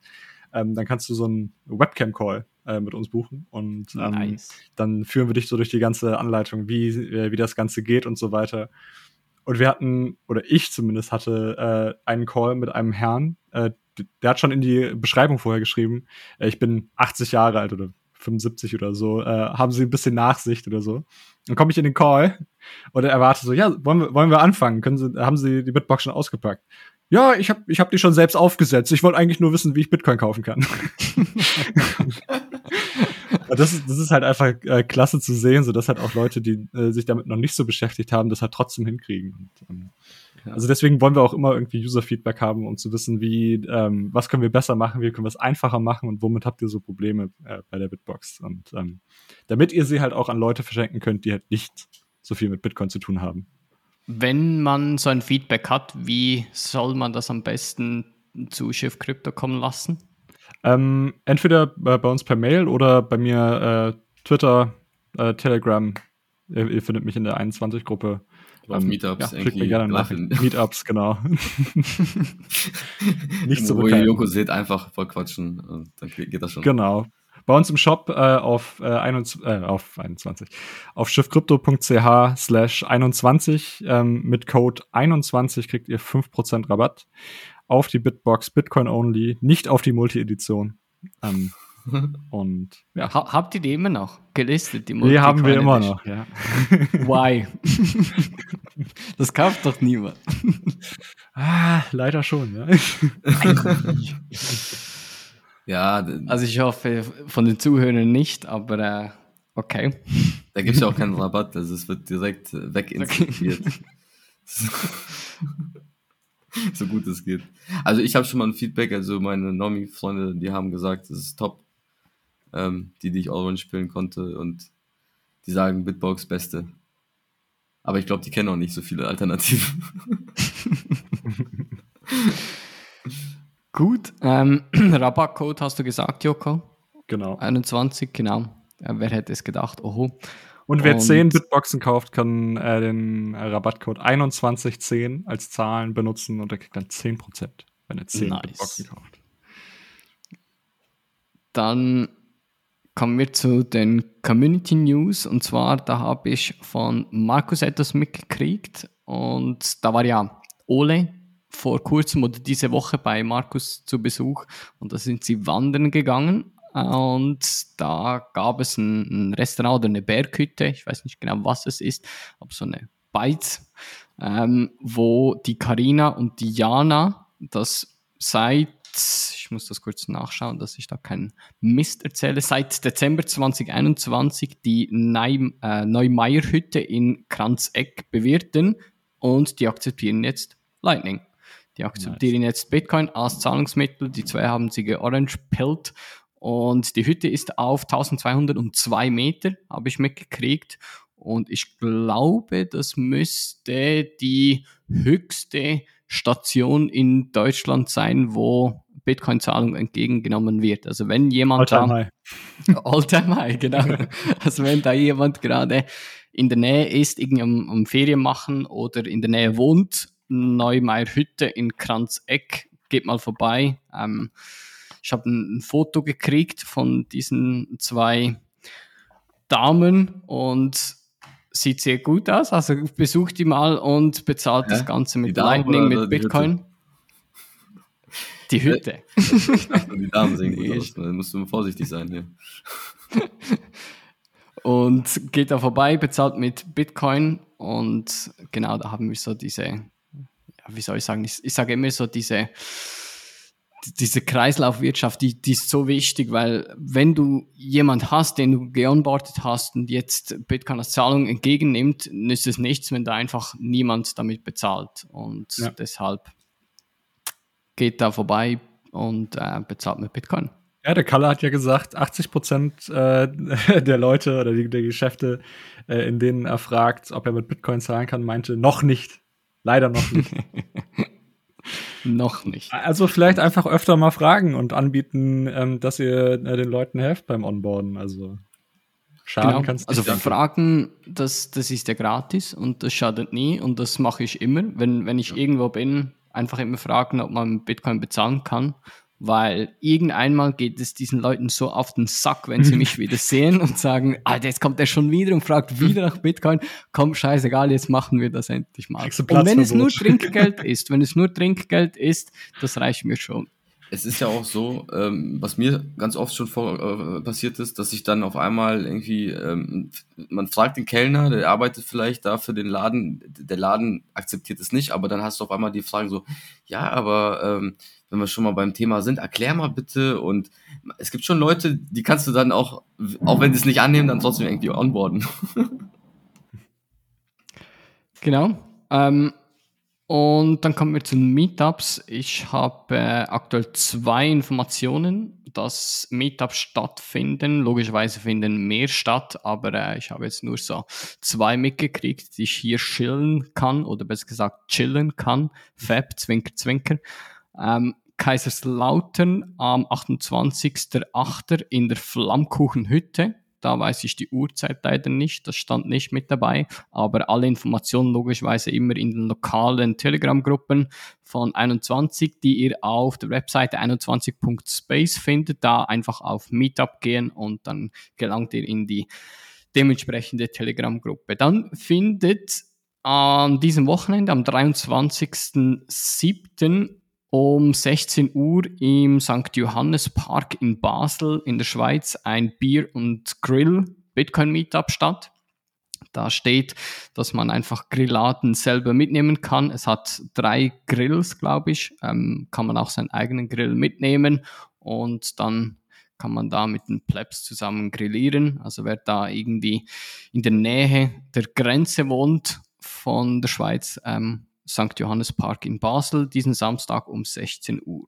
ähm, dann kannst du so einen Webcam-Call äh, mit uns buchen und ähm, nice. dann führen wir dich so durch die ganze Anleitung, wie, äh, wie das Ganze geht und so weiter. Und wir hatten, oder ich zumindest hatte äh, einen Call mit einem Herrn, äh, der hat schon in die Beschreibung vorher geschrieben, äh, ich bin 80 Jahre alt oder 75 oder so, äh, haben Sie ein bisschen Nachsicht oder so. Dann komme ich in den Call und er erwartet so, ja, wollen wir, wollen wir anfangen? Können Sie, haben Sie die Bitbox schon ausgepackt? Ja, ich habe ich hab die schon selbst aufgesetzt. Ich wollte eigentlich nur wissen, wie ich Bitcoin kaufen kann. das, ist, das ist halt einfach äh, klasse zu sehen, so dass halt auch Leute, die äh, sich damit noch nicht so beschäftigt haben, das halt trotzdem hinkriegen. Und, ähm, also deswegen wollen wir auch immer irgendwie User-Feedback haben, um zu wissen, wie, ähm, was können wir besser machen, wie können wir es einfacher machen und womit habt ihr so Probleme äh, bei der Bitbox. Und ähm, damit ihr sie halt auch an Leute verschenken könnt, die halt nicht so viel mit Bitcoin zu tun haben. Wenn man so ein Feedback hat, wie soll man das am besten zu Schiff Crypto kommen lassen? Ähm, entweder äh, bei uns per Mail oder bei mir äh, Twitter, äh, Telegram. Ihr, ihr, findet mich in der 21-Gruppe. Auf ähm, Meetups. Ja, mir gerne nach. Meetups, genau. Nicht so Wo ihr Joko seht, einfach voll quatschen. Dann geht das schon. Genau. Bei uns im Shop äh, auf, äh, 21, äh, auf 21, auf schiffcrypto.ch slash 21 ähm, mit Code 21 kriegt ihr 5% Rabatt auf die Bitbox Bitcoin Only, nicht auf die Multi-Edition. Ähm, und ja. Ha habt ihr die immer noch gelistet? Die, die haben wir immer noch, ja. Why? das kauft doch niemand. ah, leider schon, ja. Ja. Also ich hoffe von den Zuhörern nicht, aber äh, okay. Da gibt es ja auch keinen Rabatt, also es wird direkt weginstituiert. so gut es geht. Also ich habe schon mal ein Feedback, also meine Nomi-Freunde, die haben gesagt, es ist top ähm, die, die ich Allround spielen konnte und die sagen Bitbox beste. Aber ich glaube, die kennen auch nicht so viele Alternativen. Gut, ähm, Rabattcode hast du gesagt, Joko? Genau. 21, genau. Ja, wer hätte es gedacht? Oho. Und wer und 10 Bitboxen kauft, kann äh, den äh, Rabattcode 2110 als Zahlen benutzen und er kriegt dann 10%, wenn er 10 nice. Bitboxen kauft. Dann kommen wir zu den Community News. Und zwar, da habe ich von Markus etwas mitgekriegt. Und da war ja Ole vor kurzem oder diese Woche bei Markus zu Besuch. Und da sind sie wandern gegangen. Und da gab es ein, ein Restaurant oder eine Berghütte. Ich weiß nicht genau, was es ist, aber so eine Beiz, ähm, wo die Karina und die Jana das seit ich muss das kurz nachschauen, dass ich da keinen Mist erzähle, seit Dezember 2021 die Neu äh, Neumeier-Hütte in Kranzeck bewirten und die akzeptieren jetzt Lightning. Die akzeptieren nice. jetzt Bitcoin als Zahlungsmittel. Die zwei haben sie georange-pillt und die Hütte ist auf 1202 Meter, habe ich mitgekriegt. Und ich glaube, das müsste die höchste Station in Deutschland sein, wo Bitcoin-Zahlung entgegengenommen wird. Also wenn jemand All time da, All time high, genau. also wenn da jemand gerade in der Nähe ist, irgendwie am, am Ferien machen oder in der Nähe wohnt, Neumeier Hütte in Kranzeck, geht mal vorbei. Ähm, ich habe ein, ein Foto gekriegt von diesen zwei Damen und sieht sehr gut aus. Also besucht die mal und bezahlt Hä? das Ganze mit Lightning, mit Bitcoin. Hütte? Die Hütte. Dachte, die Damen sehen gut aus. Da musst du vorsichtig sein hier. und geht da vorbei, bezahlt mit Bitcoin und genau, da haben wir so diese, wie soll ich sagen, ich, ich sage immer so diese diese Kreislaufwirtschaft, die, die ist so wichtig, weil wenn du jemand hast, den du geonboardet hast und jetzt Bitcoin als Zahlung entgegennimmt, nützt es nichts, wenn da einfach niemand damit bezahlt. Und ja. deshalb geht da vorbei und äh, bezahlt mit Bitcoin. Ja, der Kalle hat ja gesagt, 80 Prozent äh, der Leute oder die, der Geschäfte, äh, in denen er fragt, ob er mit Bitcoin zahlen kann, meinte, noch nicht. Leider noch nicht. Noch nicht. Also vielleicht einfach öfter mal fragen und anbieten, ähm, dass ihr äh, den Leuten helft beim Onboarden. Also Schaden genau. kannst Also Fragen, das, das ist ja gratis und das schadet nie und das mache ich immer. Wenn, wenn ich ja. irgendwo bin, einfach immer fragen, ob man Bitcoin bezahlen kann weil irgendeinmal geht es diesen Leuten so auf den Sack, wenn sie mich wieder sehen und sagen, Alter, jetzt kommt er schon wieder und fragt wieder nach Bitcoin. Komm, scheißegal, jetzt machen wir das endlich mal. Und wenn es nur Trinkgeld ist, wenn es nur Trinkgeld ist, das reicht mir schon. Es ist ja auch so, ähm, was mir ganz oft schon vor, äh, passiert ist, dass ich dann auf einmal irgendwie, ähm, man fragt den Kellner, der arbeitet vielleicht da für den Laden, der Laden akzeptiert es nicht, aber dann hast du auf einmal die Frage so, ja, aber ähm, wenn wir schon mal beim Thema sind, erklär mal bitte. Und es gibt schon Leute, die kannst du dann auch, auch wenn sie es nicht annehmen, dann trotzdem irgendwie onboarden. genau. Ähm, und dann kommen wir zu den Meetups. Ich habe äh, aktuell zwei Informationen, dass Meetups stattfinden. Logischerweise finden mehr statt, aber äh, ich habe jetzt nur so zwei mitgekriegt, die ich hier chillen kann oder besser gesagt chillen kann. Fab, Zwinker, Zwinker. Ähm, Kaiserslautern am 28.08. in der Flammkuchenhütte. Da weiß ich die Uhrzeit leider nicht, das stand nicht mit dabei, aber alle Informationen logischerweise immer in den lokalen Telegram-Gruppen von 21, die ihr auf der Webseite 21.space findet. Da einfach auf Meetup gehen und dann gelangt ihr in die dementsprechende Telegram-Gruppe. Dann findet an diesem Wochenende, am 23.07., um 16 Uhr im St. Johannes Park in Basel in der Schweiz ein Bier- und Grill-Bitcoin-Meetup statt. Da steht, dass man einfach Grilladen selber mitnehmen kann. Es hat drei Grills, glaube ich. Ähm, kann man auch seinen eigenen Grill mitnehmen und dann kann man da mit den Plebs zusammen grillieren. Also wer da irgendwie in der Nähe der Grenze wohnt von der Schweiz, ähm, St. Johannes Park in Basel diesen Samstag um 16 Uhr.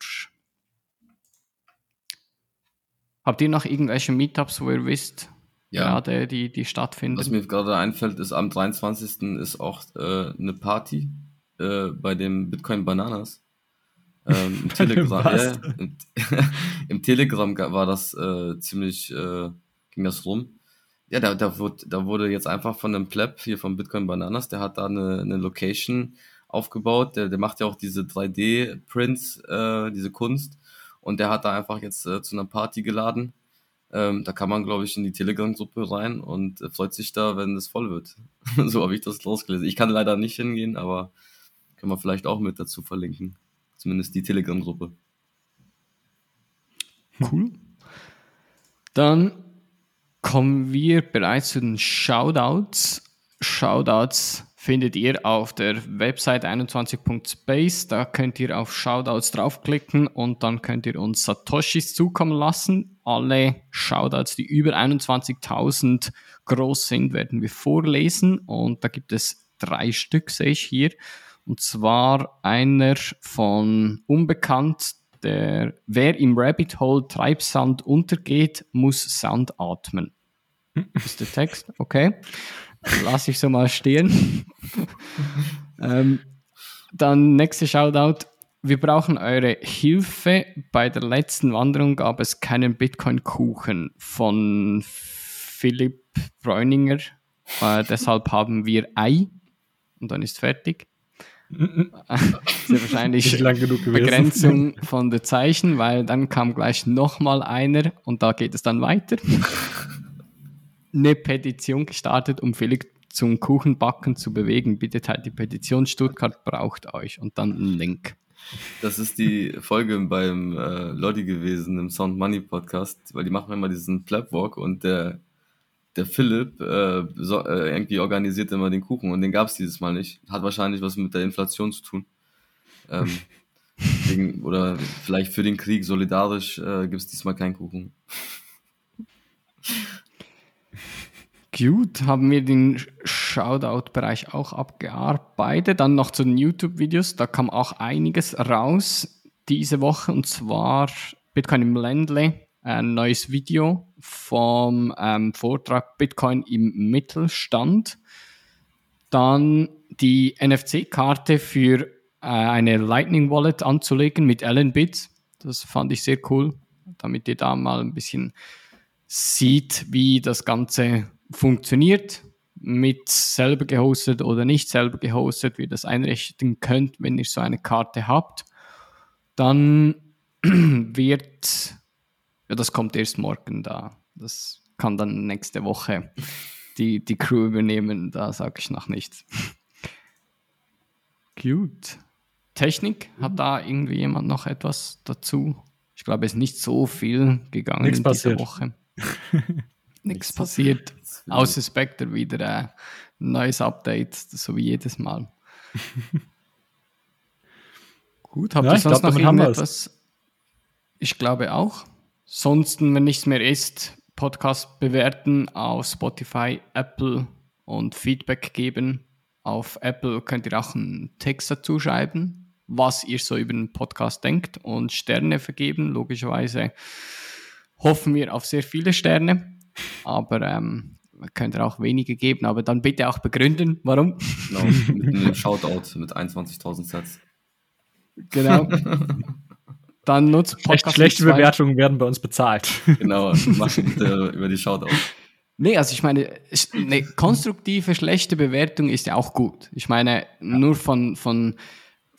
Habt ihr noch irgendwelche Meetups, wo ihr wisst, ja. gerade die, die stattfinden? Was mir gerade einfällt, ist am 23. ist auch äh, eine Party äh, bei dem Bitcoin Bananas. Ähm, Im, Telegram, ja, im, im, Telegram war das äh, ziemlich, äh, ging das rum. Ja, da, da, wurde, da wurde jetzt einfach von einem Pleb hier von Bitcoin Bananas, der hat da eine, eine Location aufgebaut. Der, der macht ja auch diese 3D-Prints, äh, diese Kunst. Und der hat da einfach jetzt äh, zu einer Party geladen. Ähm, da kann man, glaube ich, in die Telegram-Gruppe rein und äh, freut sich da, wenn es voll wird. so habe ich das rausgelesen. Ich kann leider nicht hingehen, aber können wir vielleicht auch mit dazu verlinken. Zumindest die Telegram-Gruppe. Cool. Dann kommen wir bereits zu den Shoutouts. Shoutouts findet ihr auf der Website 21.space. Da könnt ihr auf Shoutouts draufklicken und dann könnt ihr uns Satoshis zukommen lassen. Alle Shoutouts, die über 21.000 groß sind, werden wir vorlesen und da gibt es drei Stück, sehe ich hier. Und zwar einer von Unbekannt, der, wer im Rabbit Hole Treibsand untergeht, muss Sand atmen. Das ist der Text, okay. Lass ich so mal stehen. ähm, dann nächste Shoutout. Wir brauchen eure Hilfe. Bei der letzten Wanderung gab es keinen Bitcoin-Kuchen von Philipp Bräuninger. Äh, deshalb haben wir Ei und dann ist fertig. Sehr wahrscheinlich Begrenzung von der Zeichen, weil dann kam gleich nochmal einer und da geht es dann weiter eine Petition gestartet, um Felix zum Kuchenbacken zu bewegen. Bitte teilt die Petition, Stuttgart braucht euch und dann ein Link. Das ist die Folge beim äh, Lodi gewesen im Sound Money Podcast, weil die machen immer diesen Plapwalk und der, der Philipp äh, so, äh, irgendwie organisiert immer den Kuchen und den gab es dieses Mal nicht. Hat wahrscheinlich was mit der Inflation zu tun. Ähm, wegen, oder vielleicht für den Krieg solidarisch äh, gibt es diesmal keinen Kuchen. Gut, haben wir den Shoutout-Bereich auch abgearbeitet. Dann noch zu den YouTube-Videos. Da kam auch einiges raus diese Woche und zwar Bitcoin im Ländle, ein neues Video vom ähm, Vortrag Bitcoin im Mittelstand. Dann die NFC-Karte für äh, eine Lightning Wallet anzulegen mit Allen Bits. Das fand ich sehr cool, damit ihr da mal ein bisschen sieht, wie das Ganze funktioniert, mit selber gehostet oder nicht selber gehostet, wie ihr das einrichten könnt, wenn ihr so eine Karte habt, dann wird, ja, das kommt erst morgen da. Das kann dann nächste Woche die, die Crew übernehmen, da sage ich noch nichts. Gut. Technik, hat da irgendwie jemand noch etwas dazu? Ich glaube, es ist nicht so viel gegangen Nichts in passiert. dieser Woche. Nichts passiert. Außer Spectre wieder ein neues Update, so wie jedes Mal. Gut, habt Ja, ihr ich sonst glaub, noch irgendetwas? Ich glaube auch. Sonst, wenn nichts mehr ist, Podcast bewerten auf Spotify, Apple und Feedback geben. Auf Apple könnt ihr auch einen Text dazu schreiben, was ihr so über den Podcast denkt und Sterne vergeben. Logischerweise hoffen wir auf sehr viele Sterne, aber ähm, könnt ihr auch wenige geben, aber dann bitte auch begründen, warum. Genau, mit einem Shoutout mit 21.000 Sets. Genau. Dann nutzt Schlecht, Podcast schlechte Bewertungen werden bei uns bezahlt. Genau, mach bitte über die Shoutout. Nee, also ich meine, eine konstruktive, schlechte Bewertung ist ja auch gut. Ich meine, nur von, von,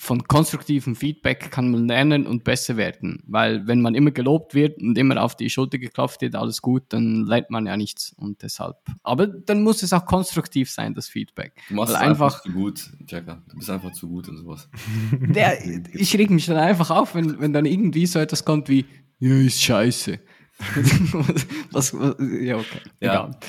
von konstruktivem Feedback kann man lernen und besser werden. Weil wenn man immer gelobt wird und immer auf die Schulter geklopft wird, alles gut, dann lernt man ja nichts. Und deshalb. Aber dann muss es auch konstruktiv sein, das Feedback. Du machst einfach, einfach, zu gut, Jacker. Du bist einfach zu gut und sowas. der, ich reg mich dann einfach auf, wenn, wenn dann irgendwie so etwas kommt wie, ja, ist scheiße. was, was, ja, okay. Ja. Egal.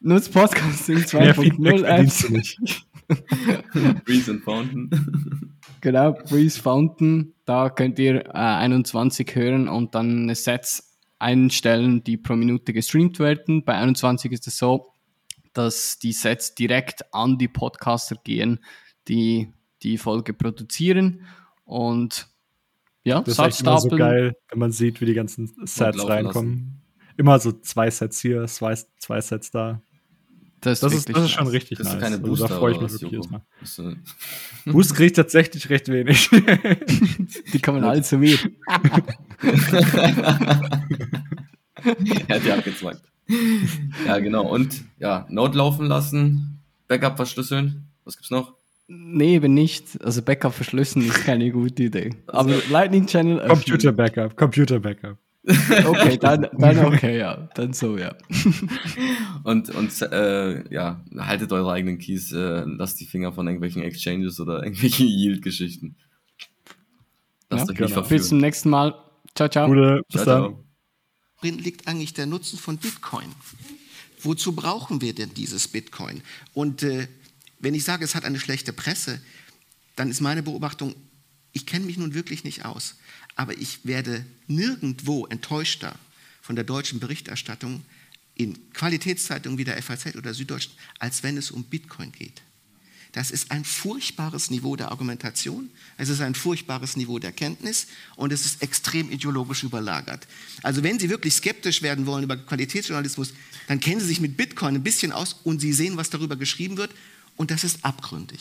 Nutzt Podcasting Mehr Feedback 2.0 verdienst Apps. du nicht. Breeze and Fountain. Genau, Breeze Fountain. Da könnt ihr äh, 21 hören und dann Sets einstellen, die pro Minute gestreamt werden. Bei 21 ist es so, dass die Sets direkt an die Podcaster gehen, die die Folge produzieren. Und ja, Das ist echt immer so geil, wenn man sieht, wie die ganzen Sets reinkommen. Immer so zwei Sets hier, zwei, zwei Sets da. Das, Das ist, das ist schon nice. richtig du nice. keine Also Booster da freue ich mich wirklich jedes Mal. Du- Boost kriegt tatsächlich recht wenig. Die kommen alle zu mir. er hat ja abgezwackt. Ja, genau. Und ja, Node laufen lassen, Backup verschlüsseln. Was gibt's noch? Nee, eben nicht. Also Backup verschlüsseln ist keine gute Idee. Aber Lightning Channel öffnen. Computer Backup, Computer Backup. Okay, dann, dann okay, ja. Dann so, ja. Und, und äh, ja, haltet eure eigenen Keys, äh, lasst die Finger von irgendwelchen Exchanges oder irgendwelchen Yield-Geschichten. Lasst Ja, euch nicht genau. Bis zum nächsten Mal. Ciao, ciao. Gute, bis Ciao, dann. Worin liegt eigentlich der Nutzen von Bitcoin? Wozu brauchen wir denn dieses Bitcoin? Und äh, wenn ich sage, es hat eine schlechte Presse, dann ist meine Beobachtung, ich kenne mich nun wirklich nicht aus, aber ich werde nirgendwo enttäuschter von der deutschen Berichterstattung in Qualitätszeitungen wie der FAZ oder Süddeutschen, als wenn es um Bitcoin geht. Das ist ein furchtbares Niveau der Argumentation, es ist ein furchtbares Niveau der Kenntnis und es ist extrem ideologisch überlagert. Also wenn Sie wirklich skeptisch werden wollen über Qualitätsjournalismus, dann kennen Sie sich mit Bitcoin ein bisschen aus und Sie sehen, was darüber geschrieben wird und das ist abgründig.